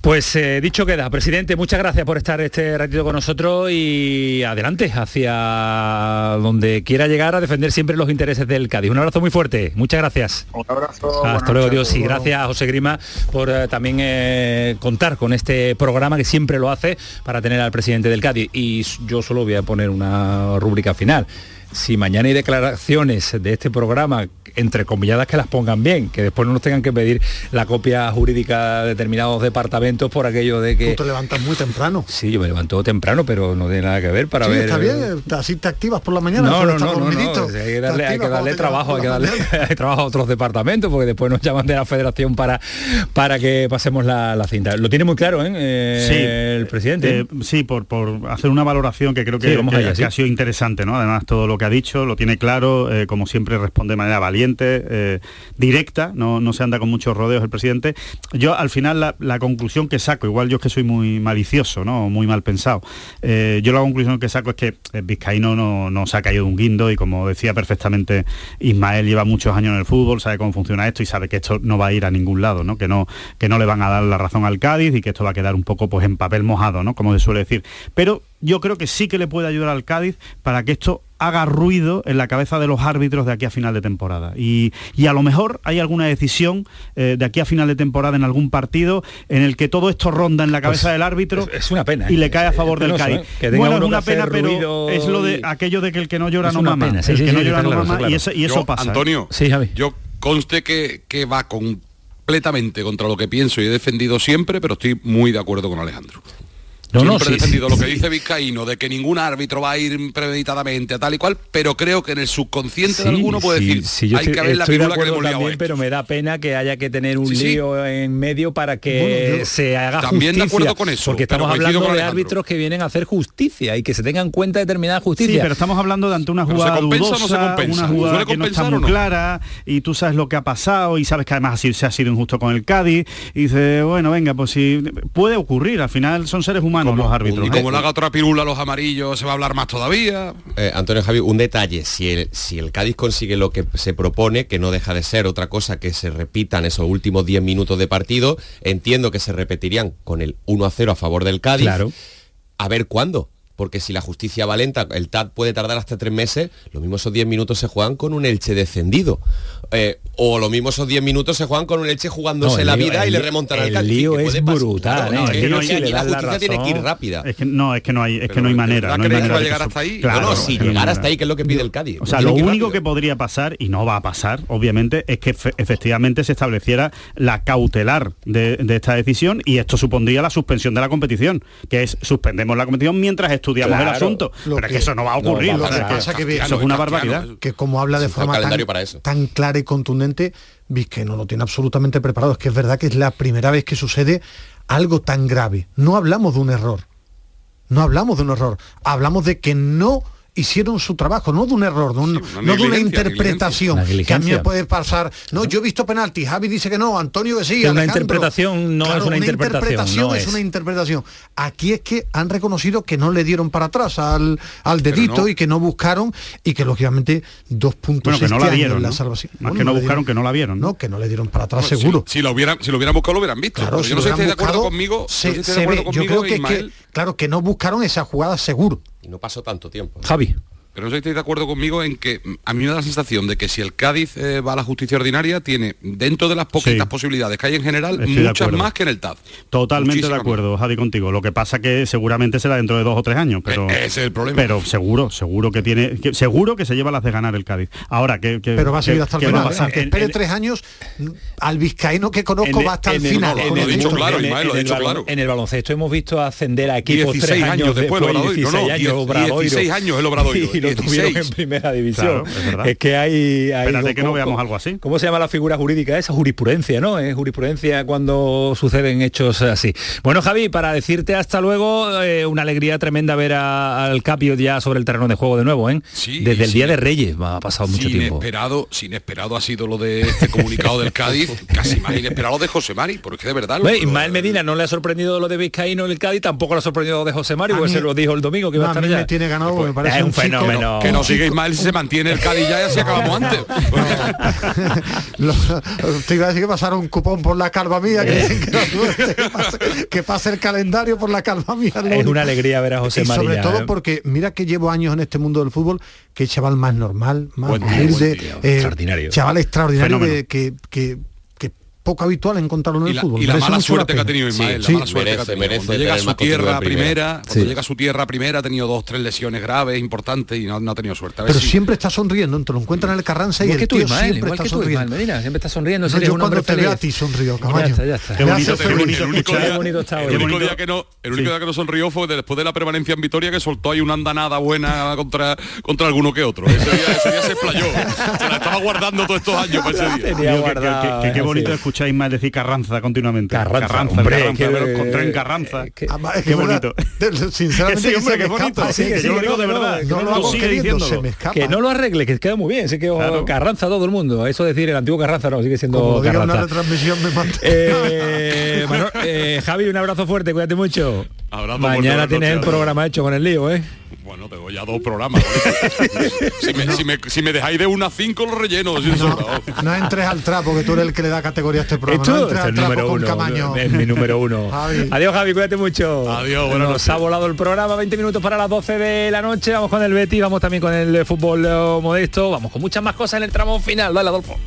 Pues eh, dicho queda, presidente, muchas gracias por estar este ratito con nosotros y adelante hacia donde quiera llegar a defender siempre los intereses del Cádiz. Un abrazo muy fuerte, muchas gracias. Un abrazo. Hasta luego, Dios, y gracias a José Grima por eh, también eh, contar con este programa que siempre lo hace para tener al presidente del Cádiz. Y yo solo voy a poner una rúbrica final. Si mañana hay declaraciones de este programa, entre comilladas que las pongan bien, que después no nos tengan que pedir la copia jurídica de determinados departamentos por aquello de que... Tú te levantas muy temprano. Sí, yo me levanto temprano, pero no tiene nada que ver para Sí, ver... está bien, así te activas por la mañana. No, no, no, no, no, hay que darle, hay que trabajo, hay que darle trabajo a otros departamentos, porque después nos llaman de la federación para, para que pasemos la, la cinta. Lo tiene muy claro, ¿eh? Eh, Sí, el presidente. Eh, sí, por, por hacer una valoración que creo que, Sí, vamos que- allá, que sí. ha sido interesante, ¿no? Además, todo lo que ha dicho lo tiene claro, eh, como siempre responde de manera valiente, eh, directa, no, no se anda con muchos rodeos el presidente. Yo, al final, la, conclusión que saco, igual yo es que soy muy malicioso, ¿no? Muy mal pensado. eh, yo la conclusión que saco es que eh, Vizcaíno no, no se ha caído de un guindo y como decía perfectamente Ismael, lleva muchos años en el fútbol, sabe cómo funciona esto y sabe que esto no va a ir a ningún lado, ¿no? Que no, que no le van a dar la razón al Cádiz y que esto va a quedar un poco pues en papel mojado, ¿no? Como se suele decir. Pero yo creo que sí que le puede ayudar al Cádiz para que esto haga ruido en la cabeza de los árbitros de aquí a final de temporada. Y, y a lo mejor hay alguna decisión eh, de aquí a final de temporada en algún partido en el que todo esto ronda en la cabeza Pues, del árbitro es, es una pena. y ¿eh? le cae a Es favor del Cádiz. ¿eh? Bueno, es una pena, pero ruido es lo de y- aquello de que el que no llora Es no una mama. pena, sí, el sí, que no sí, llora está no claro, mama está y eso, y eso Yo, pasa. ¿eh? Antonio, Sí, Javi. yo conste que, que va completamente contra lo que pienso y he defendido siempre, pero estoy muy de acuerdo con Alejandro. No, no, Siempre sí, he defendido sí, lo que sí. dice Vizcaíno, de que ningún árbitro va a ir premeditadamente a tal y cual, pero creo que en el subconsciente de alguno puede sí, decir, sí, yo hay estoy, que ver la estoy de pirula que le también, pero me da pena que haya que tener un Sí, sí. lío en medio para que Bueno, se haga también de acuerdo con eso, porque estamos hablando de Alejandro. árbitros que vienen a hacer justicia y que se tengan en cuenta determinada justicia. Sí, pero estamos hablando de ante una Pero ¿se jugada compensa o no se dudosa, compensa? una ¿Suele jugada que no está muy no? clara y tú sabes lo que ha pasado y sabes que además así se ha sido injusto con el Cádiz y dices, bueno, venga, pues si puede ocurrir, al final son seres humanos los árbitros. Y ¿no? como le haga otra pirula a los amarillos, se va a hablar más todavía. Eh, Antonio Javi, un detalle, si el, si el Cádiz consigue lo que se propone, que no deja de ser otra cosa que se repitan esos últimos 10 minutos de partido, entiendo que se repetirían con el 1 a 0 a favor del Cádiz. Claro. A ver cuándo. Porque si la justicia va lenta, el TAT puede tardar hasta tres meses, lo mismo esos 10 minutos se juegan con un Elche descendido. Eh, o lo mismo esos 10 minutos se juegan con un Elche jugándose No, la lío- vida y le remontan al el lío que es puede pasar. brutal, Claro, ¿eh? es que no, si y le la justicia tiene que ir rápida. Es que no, es que no hay, es que no hay ¿de manera. no hay creéis que manera va a de llegar hasta ahí? Claro, no, no, si que llegar manera. hasta ahí, que es lo que pide el Cádiz. O sea, lo que único que podría pasar, y no va a pasar, obviamente, es que efe- efectivamente se estableciera la cautelar de, de esta decisión y esto supondría la suspensión de la competición, que es suspendemos la competición mientras estudiamos el asunto. Lo Pero es que- que eso no va a ocurrir. no va a que- Pasa que eso es una barbaridad. que como habla de forma tan, calendario para eso. tan clara y contundente, que no lo tiene absolutamente preparado. Es que es verdad que es la primera vez que sucede algo tan grave. No hablamos de un error. No hablamos de un error. Hablamos de que no hicieron su trabajo, no de un error, de un- una no de una interpretación que a mí me puede pasar. No, yo he visto penalti, Javi dice que no, Antonio que sí. Que una interpretación no es una interpretación, no es es. una interpretación. Aquí es que han reconocido que no le dieron para atrás al, al dedito no. y que no buscaron y que lógicamente dos puntos Bueno, que no la en la ¿no? salvación. Más Bueno, que no buscaron, dieron- que no la vieron. ¿no? No, que no le dieron para atrás seguro. Si, si lo hubieran, si lo hubieran buscado, lo hubieran visto. Claro, si yo no sé si de acuerdo buscado, conmigo. se- no sé si estáis se de acuerdo ve. Yo creo que, Ismael. que- claro, que no buscaron esa jugada seguro. Y no pasó tanto tiempo. Javi. Pero no sé si estáis de acuerdo conmigo en que mm, a mí me da la sensación de que si el Cádiz eh, va a la justicia ordinaria, tiene dentro de las poquitas Sí. posibilidades que hay en general, Estoy muchas más que en el TAD. Totalmente de acuerdo, Javi, contigo. Lo que pasa que seguramente será dentro de dos o tres años, pero Eh, ese es el problema. Pero seguro, seguro que tiene, que- seguro que se lleva las de ganar el Cádiz. Ahora que, que- Pero va a seguir que- hasta el que final. pasar. Aunque En- espere en- tres años, al vizcaíno que conozco En- va hasta el final. en, el dicho balon- claro. en el baloncesto hemos visto ascender a equipos 16 tres años después, después, el Obradoiro. 16 No, no, años 10 Obradoiro. 16 años el Obradoiro, lo tuvieron 16. en primera división. Claro, es que hay, hay Espérate que no ¿cómo- veamos algo así. ¿Cómo se llama la figura jurídica esa? Jurisprudencia, ¿no? Es jurisprudencia cuando suceden hechos así. Bueno, Javi, para decirte hasta luego, eh, una alegría tremenda ver a- al Capio ya sobre el terreno de juego de nuevo, ¿eh? Sí, Desde el sí. Día de Reyes, ha pasado mucho sin tiempo. Esperado, sin esperado ha sido lo de este comunicado del Cádiz, casi más inesperado de José Mari, porque de verdad... lo- Ve, Ismael Medina no le ha sorprendido lo de Vizcaíno en el Cádiz, tampoco le ha sorprendido lo de José Mario, A porque mí- se lo dijo el domingo que iba a a estar me tiene ganado me parece es un un que no siga Ismael si se mantiene el Cádiz ya y así acabamos antes. Lo- te iba a decir que pasaron un cupón por la calva mía, que, dicen que, no duele, que pase, que pase el calendario por la calva mía. lo Es único. una alegría ver a José y sobre todo ¿eh? porque mira que llevo años en este mundo del fútbol, que chaval más normal, más humilde, eh, extraordinario. chaval extraordinario que poco habitual encontrarlo en Y el la, fútbol. y la Merece mala suerte que ha tenido Ismael, Sí, la mala suerte merece- que ha tenido. merece cuando llega a su tierra primera. primera, cuando Sí. llega a su tierra primera ha tenido dos, tres lesiones graves, importantes y no, no ha tenido suerte. A ver Pero si- siempre está sonriendo, te lo encuentran en el Carranza y el que tú, tío Ismael, siempre está que tú, Ismael sonriendo. Medina, siempre está sonriendo, No, yo cuando te veo a ti sonrío, Ya caballo. está, ya está. Escuchar- bonito está hoy. el único día que no, el único día que no sonrió fue después de la permanencia en Vitoria que soltó ahí una andanada buena contra contra alguno que otro. Ese día, se explayó. Se la estaba guardando todos estos años para ese día. Qué bonito escucháis más decir Carranza continuamente. Carranza, Carranza, hombre, Carranza, que- pero con tren Carranza. eh, que- Además, es Qué verdad, bonito. Sinceramente, Que sí, que hombre, se me qué bonito. escapa, Sí, sí, que sí, yo lo digo no, lo sigue diciéndolo. Que no arregle, que queda muy bien, se quedó Claro. Carranza todo el mundo. Eso decir el antiguo Carranza no, sigue siendo Como diga una Carranza. retransmisión me mata. Eh, eh, Javi, un abrazo fuerte, cuídate mucho. Abrazo Mañana tienes el programa hecho con el lío, ¿eh? Bueno, tengo ya dos programas. si, me, si, me, si me dejáis de una a cinco los soldado. No entres al trapo, que tú eres el que le da categoría a este programa. Esto no es entres el al trapo con uno, Camaño. es mi número uno. Javi. Adiós Javi, cuídate mucho. Adiós, buenas Nos noches. ha volado el programa, 20 minutos para las 12 de la noche. Vamos con el Betty, vamos también con el fútbol eh, modesto. Vamos con muchas más cosas en el tramo final. Dale, Adolfo.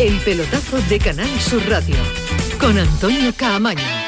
El pelotazo de Canal Sur Radio con Antonio Caamaño.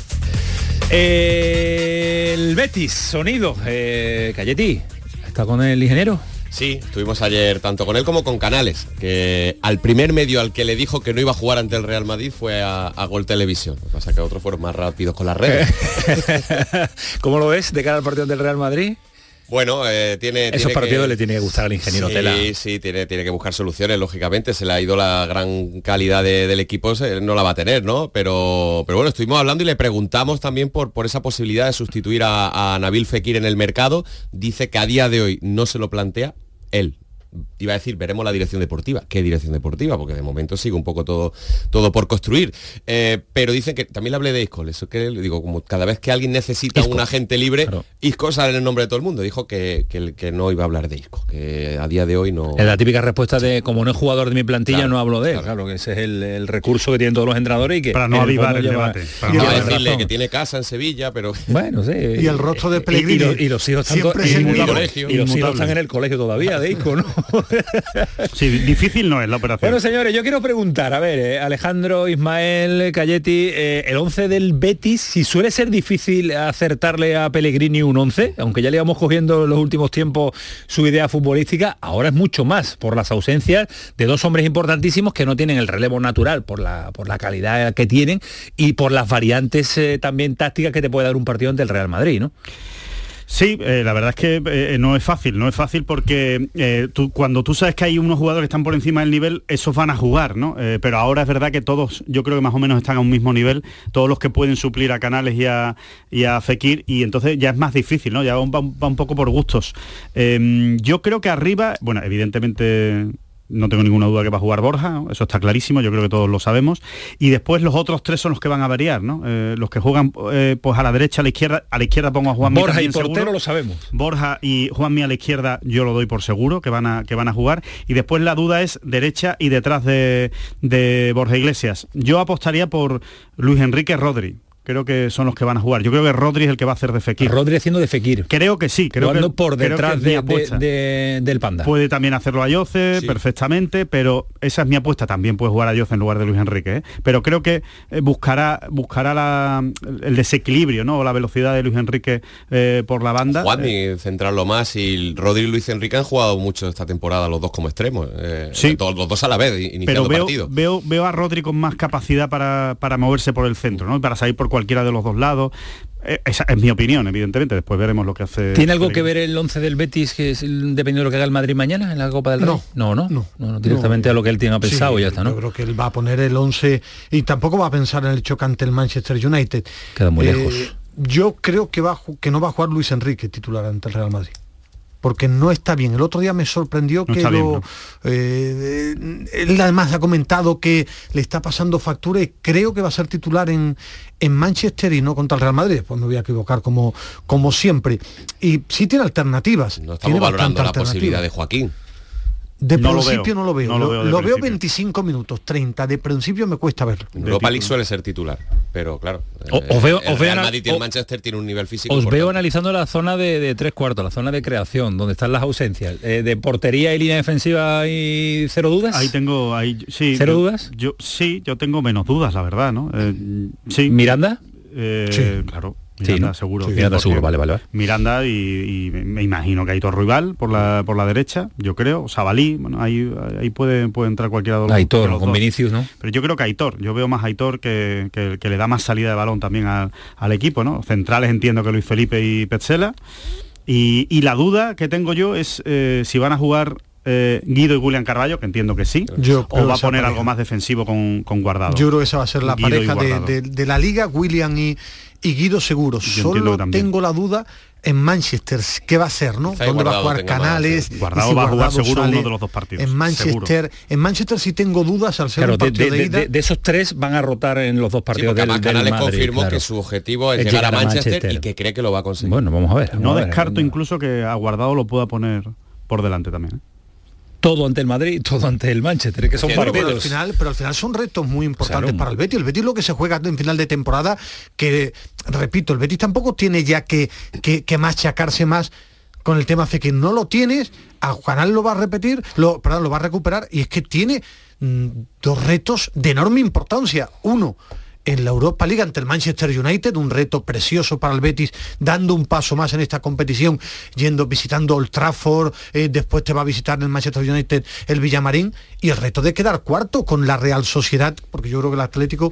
El Betis, sonido. Eh, Cayeti, ¿está con el ingeniero? Sí, estuvimos ayer tanto con él como con Canales, que al primer medio al que le dijo que no iba a jugar ante el Real Madrid fue a, a Gol Televisión. Lo que pasa es que otros fueron más rápidos con las redes. ¿Cómo lo ves de cara al partido del Real Madrid? Bueno, eh, tiene... Esos tiene partidos que- le tiene que gustar al ingeniero sí, Tela. Sí, tiene, tiene que buscar soluciones, lógicamente. Se le ha ido la gran calidad de- del equipo, se- no la va a tener, ¿no? Pero, pero bueno, estuvimos hablando y le preguntamos también por, por esa posibilidad de sustituir a, a Nabil Fekir en el mercado. Dice que a día de hoy no se lo plantea él. Iba a decir, veremos la dirección deportiva. ¿Qué dirección deportiva? Porque de momento sigue un poco todo, todo por construir. Eh, pero dicen que también le hablé de Isco. Eso que le digo, como cada vez que alguien necesita un agente libre, Isco sale en el nombre de todo el mundo. Dijo que, que, que no iba a hablar de Isco, que a día de hoy no. Es la típica respuesta de como no es jugador de mi plantilla, Claro, no hablo de él. Claro. que ese es el, el recurso que tienen todos los entrenadores y que Para no avivar el lleva- debate, lleva Iba a razón. decirle que tiene casa en Sevilla, pero... Bueno, sí. Y el rostro de Y- y, Pellegrini los- y los hijos están y- y- los hijos están en el colegio todavía de Isco, ¿no? Sí, difícil no es la operación. Bueno, señores, yo quiero preguntar, a ver, eh, Alejandro, Ismael, Cayetti, eh, el 11 del Betis, si suele ser difícil acertarle a Pellegrini un 11, aunque ya le íbamos cogiendo en los últimos tiempos su idea futbolística, ahora es mucho más por las ausencias de dos hombres importantísimos que no tienen el relevo natural por la, por la calidad que tienen y por las variantes eh, también tácticas que te puede dar un partido ante el Real Madrid, ¿no? Sí, eh, la verdad es que eh, no es fácil, no es fácil porque eh, tú, cuando tú sabes que hay unos jugadores que están por encima del nivel, esos van a jugar, ¿no? Eh, pero ahora es verdad que todos, yo creo que más o menos están a un mismo nivel, todos los que pueden suplir a Canales y a, a Fekir, y entonces ya es más difícil, ¿no? Ya va, un- poco por gustos. Eh, yo creo que arriba, bueno, evidentemente no tengo ninguna duda que va a jugar Borja, ¿no? eso está clarísimo, yo creo que todos lo sabemos. Y después los otros tres son los que van a variar, ¿no? Eh, los que juegan eh, pues a la derecha, a la izquierda, a la izquierda pongo a Juan Borja y portero lo sabemos. Borja y Juanmi a la izquierda yo lo doy por seguro que van a, que van a jugar. Y después la duda es derecha y detrás de, de Borja Iglesias. Yo apostaría por Luis Enrique Rodri. Creo que son los que van a jugar. Yo creo que Rodri es el que va a hacer de Fekir. Rodri haciendo de Fekir. Creo que sí. Creo Jugando que, por creo que detrás de- de- apuesta. de- del Panda. Puede también hacerlo Ayoce Sí. perfectamente, pero esa es mi apuesta. También puede jugar Ayoce en lugar de Luis Enrique. ¿eh? Pero creo que eh, buscará, buscará la- el desequilibrio, ¿no? O la velocidad de Luis Enrique eh, por la banda. Juanmi, centrarlo más y Rodri y Luis Enrique han jugado mucho esta temporada los dos como extremos. eh, Sí. todos- los dos a la vez, iniciando pero veo, partido. veo, veo a Rodri con más capacidad para, para moverse por el centro, ¿no? Y para salir por cualquiera de los dos lados. Eh, esa es mi opinión, evidentemente. Después veremos lo que hace. ¿Tiene algo que ver el 11 del Betis, que es dependiendo de lo que haga el Madrid mañana en la Copa del Rey? No, no, no, no, no, directamente a lo que él tiene pensado y ya está, Yo ¿no? creo que él va a poner el 11 y tampoco va a pensar en el choque ante el Manchester United. Queda muy Eh, lejos. Yo creo que, va, que no va a jugar Luis Enrique titular ante el Real Madrid. Porque no está bien. El otro día me sorprendió No que lo, bien, ¿no? eh, él además ha comentado que le está pasando factura y creo que va a ser titular en, en Manchester y no contra el Real Madrid. Pues me voy a equivocar como, como siempre. Y sí tiene alternativas. No tiene estamos valorando bastante la posibilidad de. Joaquín. De No principio no lo veo. No lo veo de lo veo principio. 25 minutos, 30. De principio me cuesta verlo. Europa League suele ser titular, pero claro. O- eh, os veo- el os veo Real ana- Madrid y el o- Manchester tiene un nivel físico. Os veo analizando la zona de, de tres cuartos, la zona de creación, donde están las ausencias. Eh, de portería y línea defensiva y cero dudas. Ahí tengo, ahí, sí. ¿Cero yo- dudas? Yo sí, yo tengo menos dudas, la verdad, ¿no? Eh, sí. ¿Miranda? Eh, Sí. Claro. Sí, Miranda ¿no? seguro. Sí, Miranda 100%. seguro, vale, vale, vale. Miranda y, y me imagino que Aitor Rival por la por la derecha, yo creo. Sabalí, bueno, ahí, ahí puede, puede entrar cualquiera de los, Aitor, los con dos. Vinicius, ¿no? Pero yo creo que Aitor, yo veo más Aitor que, que, que le da más salida de balón también al, al equipo, ¿no? Centrales entiendo que Luis Felipe y Petzela. Y, y la duda que tengo yo es eh, si van a jugar eh, Guido y Julián Carballo, que entiendo que sí, Yo o va a poner pareja. algo más defensivo con, con Guardado. Yo creo que esa va a ser la Guido pareja de, de- de la liga, William y, y Guido seguro. entiendo Solo tengo la duda en Manchester, ¿qué va a ser, no? Quizá ¿Dónde va a jugar más, Canales? Y Guardado si va a jugar seguro uno de los dos partidos, En Manchester, en Manchester sí tengo dudas al ser Claro, un de, partido de- de, ida. de- de esos tres van a rotar en los dos Sí, partidos porque del, del Canales Madrid, confirmó claro. que su objetivo es, Es llegar, llegar a a Manchester, Manchester. y que cree que lo va a conseguir. Bueno, vamos a ver. vamos No a ver. descarto incluso que a Guardado lo pueda poner por delante también. ¿eh? Todo ante el Madrid, todo ante el Manchester, que son Bueno, pero al partidos. final, pero al final son retos muy importantes Claro. para el Betis. El Betis lo que se juega en final de temporada, que repito, el Betis tampoco tiene ya que, que, que machacarse más con el tema Fekir. No lo tienes, a Juanal lo va a repetir, lo, perdón, lo va a recuperar, y es que tiene mm, dos retos de enorme importancia. Uno, en la Europa League ante el Manchester United, un reto precioso para el Betis, dando un paso más en esta competición, yendo visitando Old Trafford, eh, después te va a visitar en el Manchester United el Villamarín, y el reto de quedar cuarto con la Real Sociedad, porque yo creo que el Atlético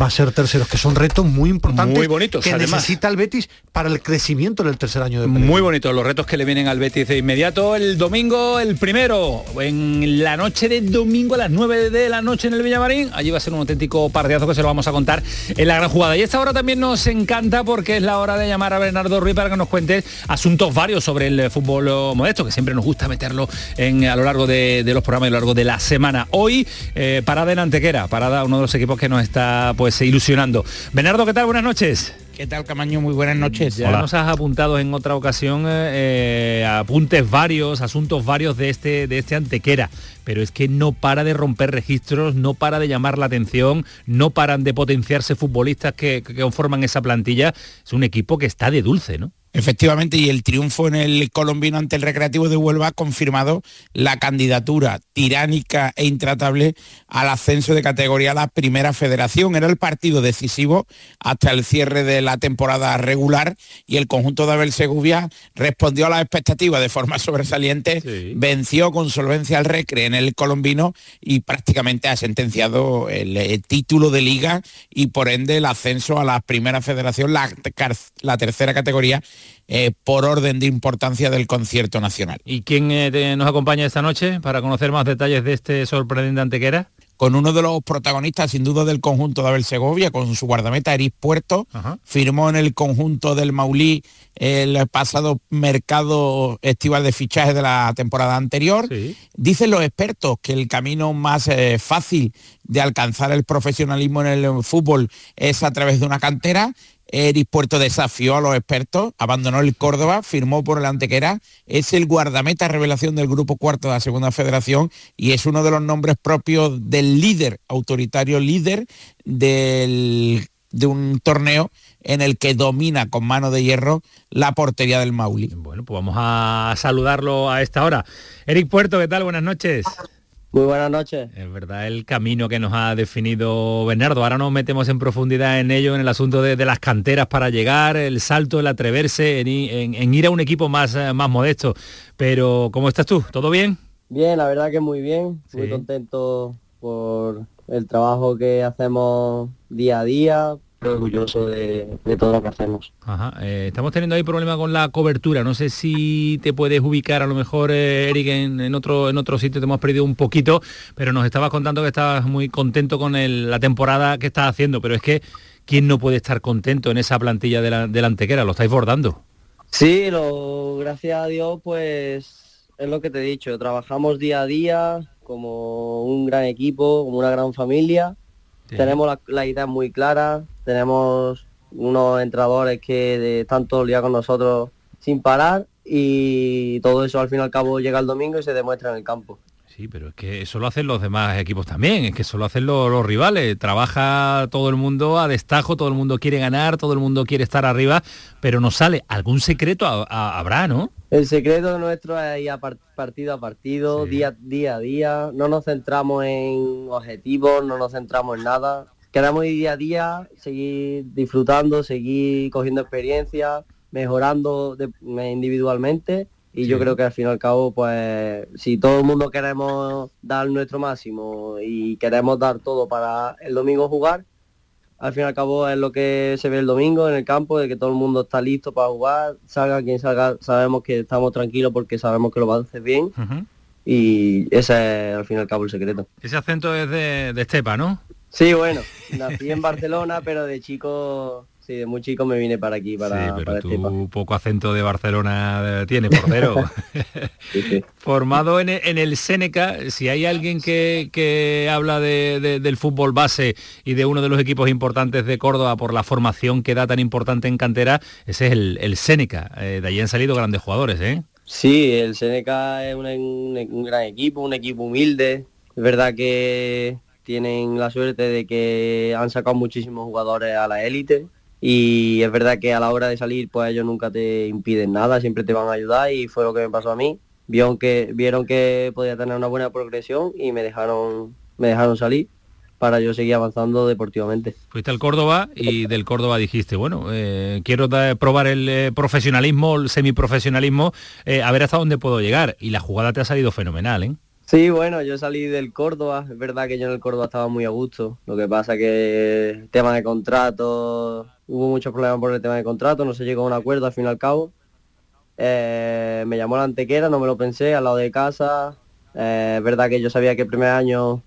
va a ser tercero, que son retos muy importantes Muy bonitos, que además. necesita el Betis para el crecimiento en el tercer año de Pellegrini. Muy bonitos los retos que le vienen al Betis de inmediato. El domingo, el primero, en la noche de domingo a las 9 de la noche en el Villamarín. Allí va a ser un auténtico partidazo que se lo vamos a contar en la gran jugada. Y esta hora también nos encanta porque es la hora de llamar a Bernardo Ruiz para que nos cuente asuntos varios sobre el eh, fútbol eh, modesto, que siempre nos gusta meterlo en, a lo largo de, los programas y a lo largo de la semana. Hoy, eh, parada en Antequera, parada uno de los equipos que nos está pues ilusionando. Bernardo, ¿qué tal? Buenas noches. ¿Qué tal, Camaño? Muy buenas noches. Ya nos has apuntado en otra ocasión eh, eh, apuntes varios, asuntos varios de este, de este Antequera, pero es que no para de romper registros, no para de llamar la atención, no paran de potenciarse futbolistas que, que conforman esa plantilla. Es un equipo que está de dulce, ¿no? Efectivamente, y el triunfo en el colombino ante el Recreativo de Huelva ha confirmado la candidatura tiránica e intratable al ascenso de categoría a la primera federación. Era el partido decisivo hasta el cierre de la temporada regular y el conjunto de Abel Segovia respondió a las expectativas de forma sobresaliente, venció con solvencia al Recre en el colombino y prácticamente ha sentenciado el, el título de liga y por ende el ascenso a la primera federación, la, la tercera categoría eh, por orden de importancia del concierto nacional. ¿Y quién eh, te- nos acompaña esta noche para conocer más detalles de este sorprendente antequera? Con uno de los protagonistas sin duda del conjunto de Abel Segovia, con su guardameta Eris Puerto, firmó en el conjunto del Maulí el pasado mercado estival de fichajes de la temporada anterior. Dicen los expertos que el camino más eh, fácil de alcanzar el profesionalismo en el fútbol es a través de una cantera. Eris Puerto desafió a los expertos, abandonó el Córdoba, firmó por el Antequera, es el guardameta revelación del grupo cuarto de la Segunda Federación y es uno de los nombres propios del líder, autoritario líder del- de un torneo en el que domina con mano de hierro la portería del Mauli. Bueno, pues vamos a saludarlo a esta hora. Eric Puerto, ¿qué tal? Buenas noches. Muy buenas noches. Es verdad el camino que nos ha definido Bernardo. Ahora nos metemos en profundidad en ello, en el asunto de, de las canteras para llegar, el salto, el atreverse, en, en- en ir a un equipo más, eh, más modesto. Pero, ¿cómo estás tú? ¿Todo bien? Bien, la verdad que muy bien. Muy contento por el trabajo que hacemos día a día. Orgulloso de, de todo lo que hacemos. Ajá, eh, estamos teniendo ahí problema con la cobertura. No sé si te puedes ubicar a lo mejor, eh, Eric, en, en otro, en otro sitio. Te hemos perdido un poquito, pero nos estabas contando que estabas muy contento con el- la temporada que estás haciendo. Pero es que, ¿quién no puede estar contento en esa plantilla de la, de la Antequera? Lo estáis bordando. Sí, lo, gracias a Dios, pues es lo que te he dicho. Trabajamos día a día como un gran equipo, como una gran familia. Tenemos la, la idea muy clara, tenemos unos entrenadores que de- están todo el día con nosotros sin parar y todo eso al fin y al cabo llega el domingo y se demuestra en el campo. Sí, pero es que eso lo hacen los demás equipos también, es que eso lo hacen los, los rivales. Trabaja todo el mundo a destajo, todo el mundo quiere ganar, todo el mundo quiere estar arriba, pero no sale. Algún secreto a- a- habrá, ¿no? El secreto nuestro es ir a par- partido a partido, día, día a día. No nos centramos en objetivos, no nos centramos en nada. Queremos ir día a día, seguir disfrutando, seguir cogiendo experiencia, mejorando de- individualmente. Y yo creo que al fin y al cabo, pues, si todo el mundo queremos dar nuestro máximo y queremos dar todo para el domingo jugar, al fin y al cabo es lo que se ve el domingo en el campo, de que todo el mundo está listo para jugar, salga quien salga, sabemos que estamos tranquilos porque sabemos que lo va a hacer bien y ese es al fin y al cabo el secreto. Ese acento es de, de Estepa, ¿no? Sí, bueno, nací en Barcelona, pero de chico, sí, de muy chico me vine para aquí, para, sí, pero para tú poco acento de Barcelona eh, tiene, portero. Formado en, en el Seneca, si hay alguien que, que habla de- de- del fútbol base y de uno de los equipos importantes de Córdoba por la formación que da tan importante en cantera, ese es el, el Seneca. Eh, de allí han salido grandes jugadores, ¿eh? Sí, el Seneca es un, un- un gran equipo, un equipo humilde. Es verdad que tienen la suerte de que han sacado muchísimos jugadores a la élite y es verdad que a la hora de salir pues ellos nunca te impiden nada, siempre te van a ayudar y fue lo que me pasó a mí. Vieron que, vieron que podía tener una buena progresión y me dejaron, me dejaron salir para yo seguir avanzando deportivamente. Fuiste al Córdoba y del Córdoba dijiste, bueno, eh, quiero probar el eh, profesionalismo, el semiprofesionalismo, eh, a ver hasta dónde puedo llegar. Y la jugada te ha salido fenomenal, ¿eh? Sí, bueno, yo salí del Córdoba, es verdad que yo en el Córdoba estaba muy a gusto, lo que pasa que tema de contrato, hubo muchos problemas por el tema de contrato, no se llegó a un acuerdo al fin y al cabo. Eh, me llamó la antequera, no me lo pensé, al lado de casa. Eh, es verdad que yo sabía que el primer año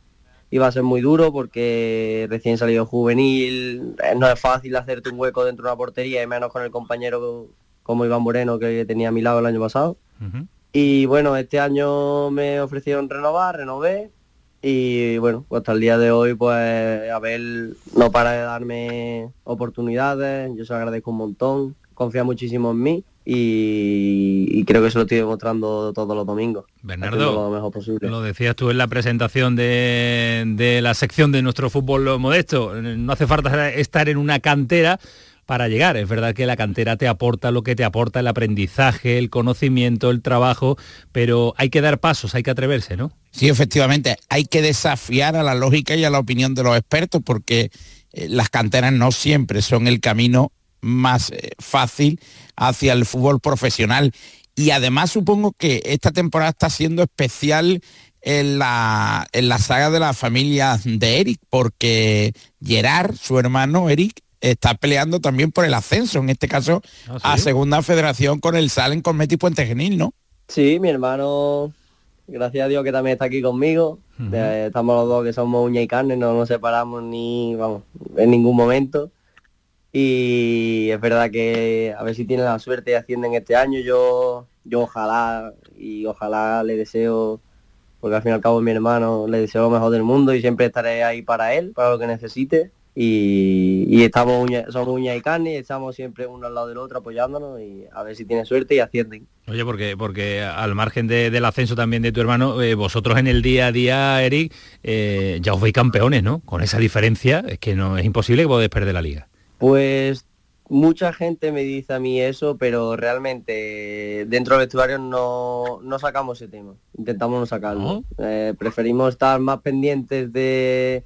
iba a ser muy duro porque recién salido juvenil, eh, no es fácil hacerte un hueco dentro de una portería y menos con el compañero como Iván Moreno que tenía a mi lado el año pasado. Y bueno, este año me ofrecieron renovar, renové. Y bueno, pues hasta el día de hoy, pues Abel no para de darme oportunidades, yo se lo agradezco un montón, confía muchísimo en mí y, y creo que se lo estoy demostrando todos los domingos. Bernardo, lo mejor posible. Lo decías tú en la presentación de, de la sección de nuestro fútbol modesto. No hace falta estar en una cantera para llegar. Es verdad que la cantera te aporta lo que te aporta el aprendizaje, el conocimiento, el trabajo, pero hay que dar pasos, hay que atreverse, ¿no? Sí, efectivamente, hay que desafiar a la lógica y a la opinión de los expertos porque eh, las canteras no siempre son el camino más eh, fácil hacia el fútbol profesional. Y además supongo que esta temporada está siendo especial en la, en la saga de la familia de Eric, porque Gerard, su hermano Eric, está peleando también por el ascenso, en este caso ¿Ah, a Segunda Federación con el Salen con Meti Puente Genil, ¿no? Sí, mi hermano, gracias a Dios que también está aquí conmigo. Estamos los dos que somos uña y carne, no nos separamos ni, vamos, en ningún momento. Y es verdad que a ver si tiene la suerte y ascienden este año. Yo, yo ojalá y ojalá le deseo, porque al fin y al cabo es mi hermano, le deseo lo mejor del mundo y siempre estaré ahí para él, para lo que necesite. Y, y estamos uña- somos uña y carne y estamos siempre uno al lado del otro apoyándonos y a ver si tiene suerte y ascienden. Oye, porque, porque al margen de- del ascenso también de tu hermano, eh, vosotros en el día a día, Eric, eh, ya os veis campeones, ¿no? Con esa diferencia, es que no es imposible que podáis perder la liga. Pues mucha gente me dice a mí eso, pero realmente dentro del vestuario no, no sacamos ese tema. Intentamos no sacarlo. Eh, preferimos estar más pendientes de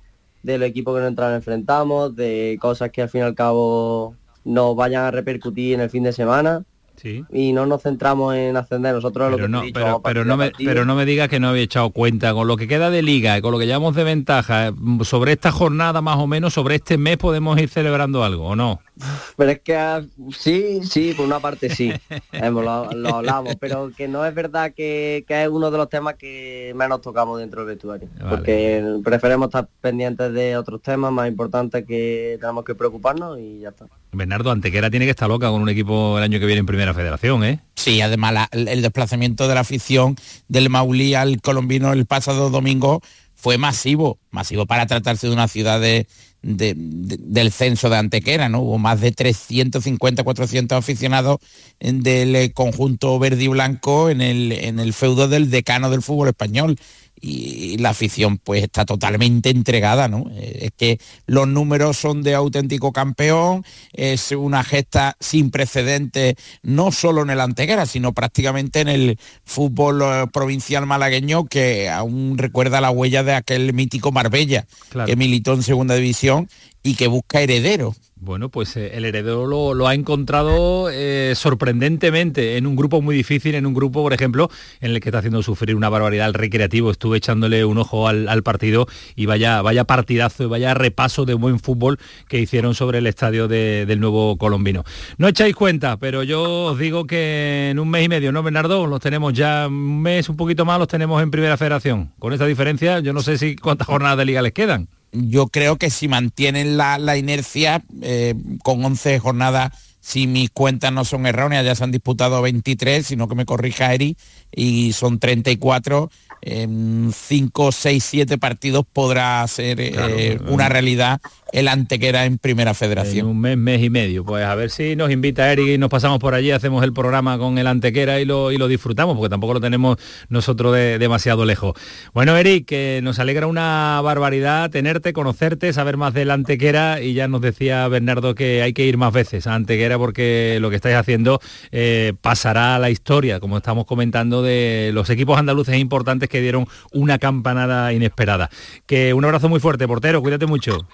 del equipo que nos enfrentamos, de cosas que al fin y al cabo nos vayan a repercutir en el fin de semana. Sí. Y no nos centramos en ascender nosotros lo Pero que no, dicho, pero, pero no me, pero no me digas que no habéis echado cuenta con lo que queda de liga, y con lo que llevamos de ventaja, mm, sobre esta jornada más o menos, sobre este mes podemos ir celebrando algo, ¿o no? Pero es que ah, sí, sí, por una parte sí, lo, lo hablamos, pero que no es verdad que, que es uno de los temas que menos tocamos dentro del vestuario, porque preferimos estar pendientes de otros temas más importantes que tenemos que preocuparnos y ya está. Bernardo Antequera tiene que estar loca con un equipo el año que viene en Primera Federación, ¿eh? Sí, además el, desplazamiento de la afición del Maulí al colombino el pasado domingo fue masivo, masivo para tratarse de una ciudad de- de- de- del censo de Antequera, ¿no? Hubo más de 350, 400 aficionados en- del eh, conjunto verde y blanco en el, en el feudo del decano del fútbol español. Y la afición pues está totalmente entregada, ¿no? Eh, Es que los números son de auténtico campeón, es una gesta sin precedentes, no solo en el Antequera, sino prácticamente en el fútbol eh, provincial malagueño que aún recuerda la huella de aquel mítico Marbella, Claro. que militó en segunda división y que busca heredero. Bueno, pues eh, el heredero lo, ha encontrado eh, sorprendentemente en un grupo muy difícil, en un grupo, por ejemplo, en el que está haciendo sufrir una barbaridad al recreativo. Estuve echándole un ojo al, partido y vaya, vaya partidazo y vaya repaso de buen fútbol que hicieron sobre el estadio de- del nuevo colombino. No echáis cuenta, pero yo os digo que en un mes y medio, ¿no, Bernardo? Los tenemos ya un mes, un poquito más, los tenemos en Primera Federación. Con esta diferencia, yo no sé si cuántas jornadas de liga les quedan. Yo creo que si mantienen la, la inercia eh, con 11 jornadas, si mis cuentas no son erróneas, ya se han disputado 23, sino que me corrija Eri, y son 34, en 5, 6, 7 partidos podrá ser eh, Claro. una realidad el Antequera en Primera Federación. un mes, mes y medio. Pues a ver si nos invita Eric y nos pasamos por allí, hacemos el programa con el Antequera y lo, y lo disfrutamos, porque tampoco lo tenemos nosotros de- demasiado lejos. Bueno, Eric, que nos alegra una barbaridad tenerte, conocerte, saber más del Antequera y ya nos decía Bernardo que hay que ir más veces a Antequera porque lo que estáis haciendo eh, pasará a la historia, como estamos comentando, de los equipos andaluces importantes que dieron una campanada inesperada. Que un abrazo muy fuerte, portero, cuídate mucho.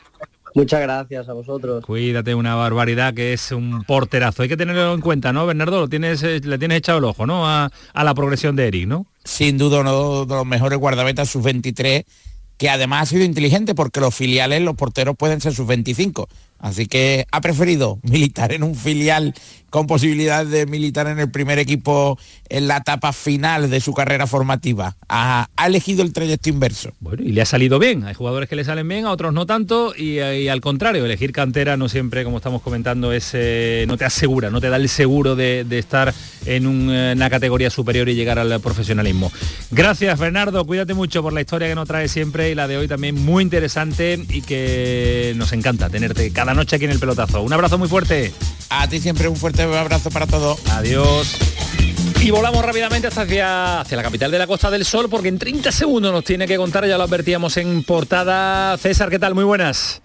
Muchas gracias a vosotros. Cuídate, una barbaridad que es un porterazo. Hay que tenerlo en cuenta, ¿no, Bernardo? Lo tienes, eh, le tienes echado el ojo, ¿no? A, a la progresión de Eric, ¿no? Sin duda uno de los mejores guardametas sub-23, que además ha sido inteligente porque los filiales, los porteros pueden ser sub-25. Así que ha preferido militar en un filial con posibilidad de militar en el primer equipo en la etapa final de su carrera formativa. Ha, elegido el trayecto inverso. Bueno, y le ha salido bien. Hay jugadores que le salen bien, a otros no tanto, y, al contrario, elegir cantera no siempre, como estamos comentando, es eh, no te asegura, no te da el seguro de, estar en eh, una categoría superior y llegar al profesionalismo. Gracias, Bernardo. Cuídate mucho por la historia que nos trae siempre y la de hoy también muy interesante y que nos encanta tenerte cada noche aquí en el pelotazo. Un abrazo muy fuerte. A ti siempre un fuerte abrazo para todos. Adiós. Y volamos rápidamente hasta hacia, hacia la capital de la Costa del Sol porque en 30 segundos nos tiene que contar, ya lo advertíamos en portada. César, ¿qué tal? Muy buenas.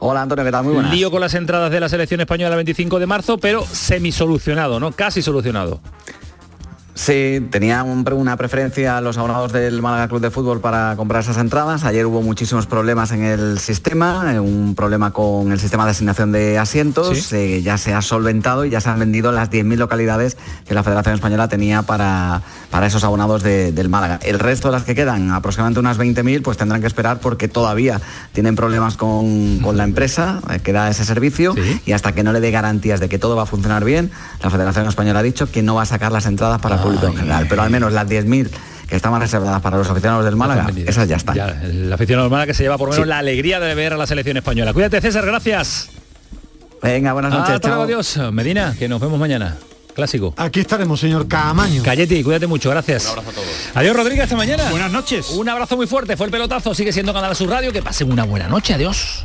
Hola Antonio, ¿qué tal? Muy buenas. Lío con las entradas de la selección española el 25 de marzo, pero semi solucionado, ¿no? Casi solucionado. Sí, tenía un- una preferencia los abonados del Málaga Club de Fútbol para comprar esas entradas. Ayer hubo muchísimos problemas en el sistema, eh, un problema con el sistema de asignación de asientos. eh, ya se ha solventado y ya se han vendido las 10.000 localidades que la Federación Española tenía para, para esos abonados de- del Málaga. El resto de las que quedan, aproximadamente unas 20.000, pues tendrán que esperar porque todavía tienen problemas con, con la empresa eh, que da ese servicio y hasta que no le dé garantías de que todo va a funcionar bien, la Federación Española ha dicho que no va a sacar las entradas para el público en general, pero al menos las 10.000 que estaban reservadas para los aficionados del Málaga, esas ya están. Ya, el aficionado del Málaga que se lleva por lo menos Sí. la alegría de ver a la selección española. Cuídate, César, gracias. Venga, buenas noches. Hasta luego, chao. adiós. Medina, que nos vemos mañana. Clásico. Aquí estaremos, señor Camaño. Cayeti, cuídate mucho, gracias. Un abrazo a todos. Adiós, Rodríguez, hasta mañana. Buenas noches. Un abrazo muy fuerte. Fue el pelotazo, sigue siendo Canal Sur Radio. Que pasen una buena noche. Adiós.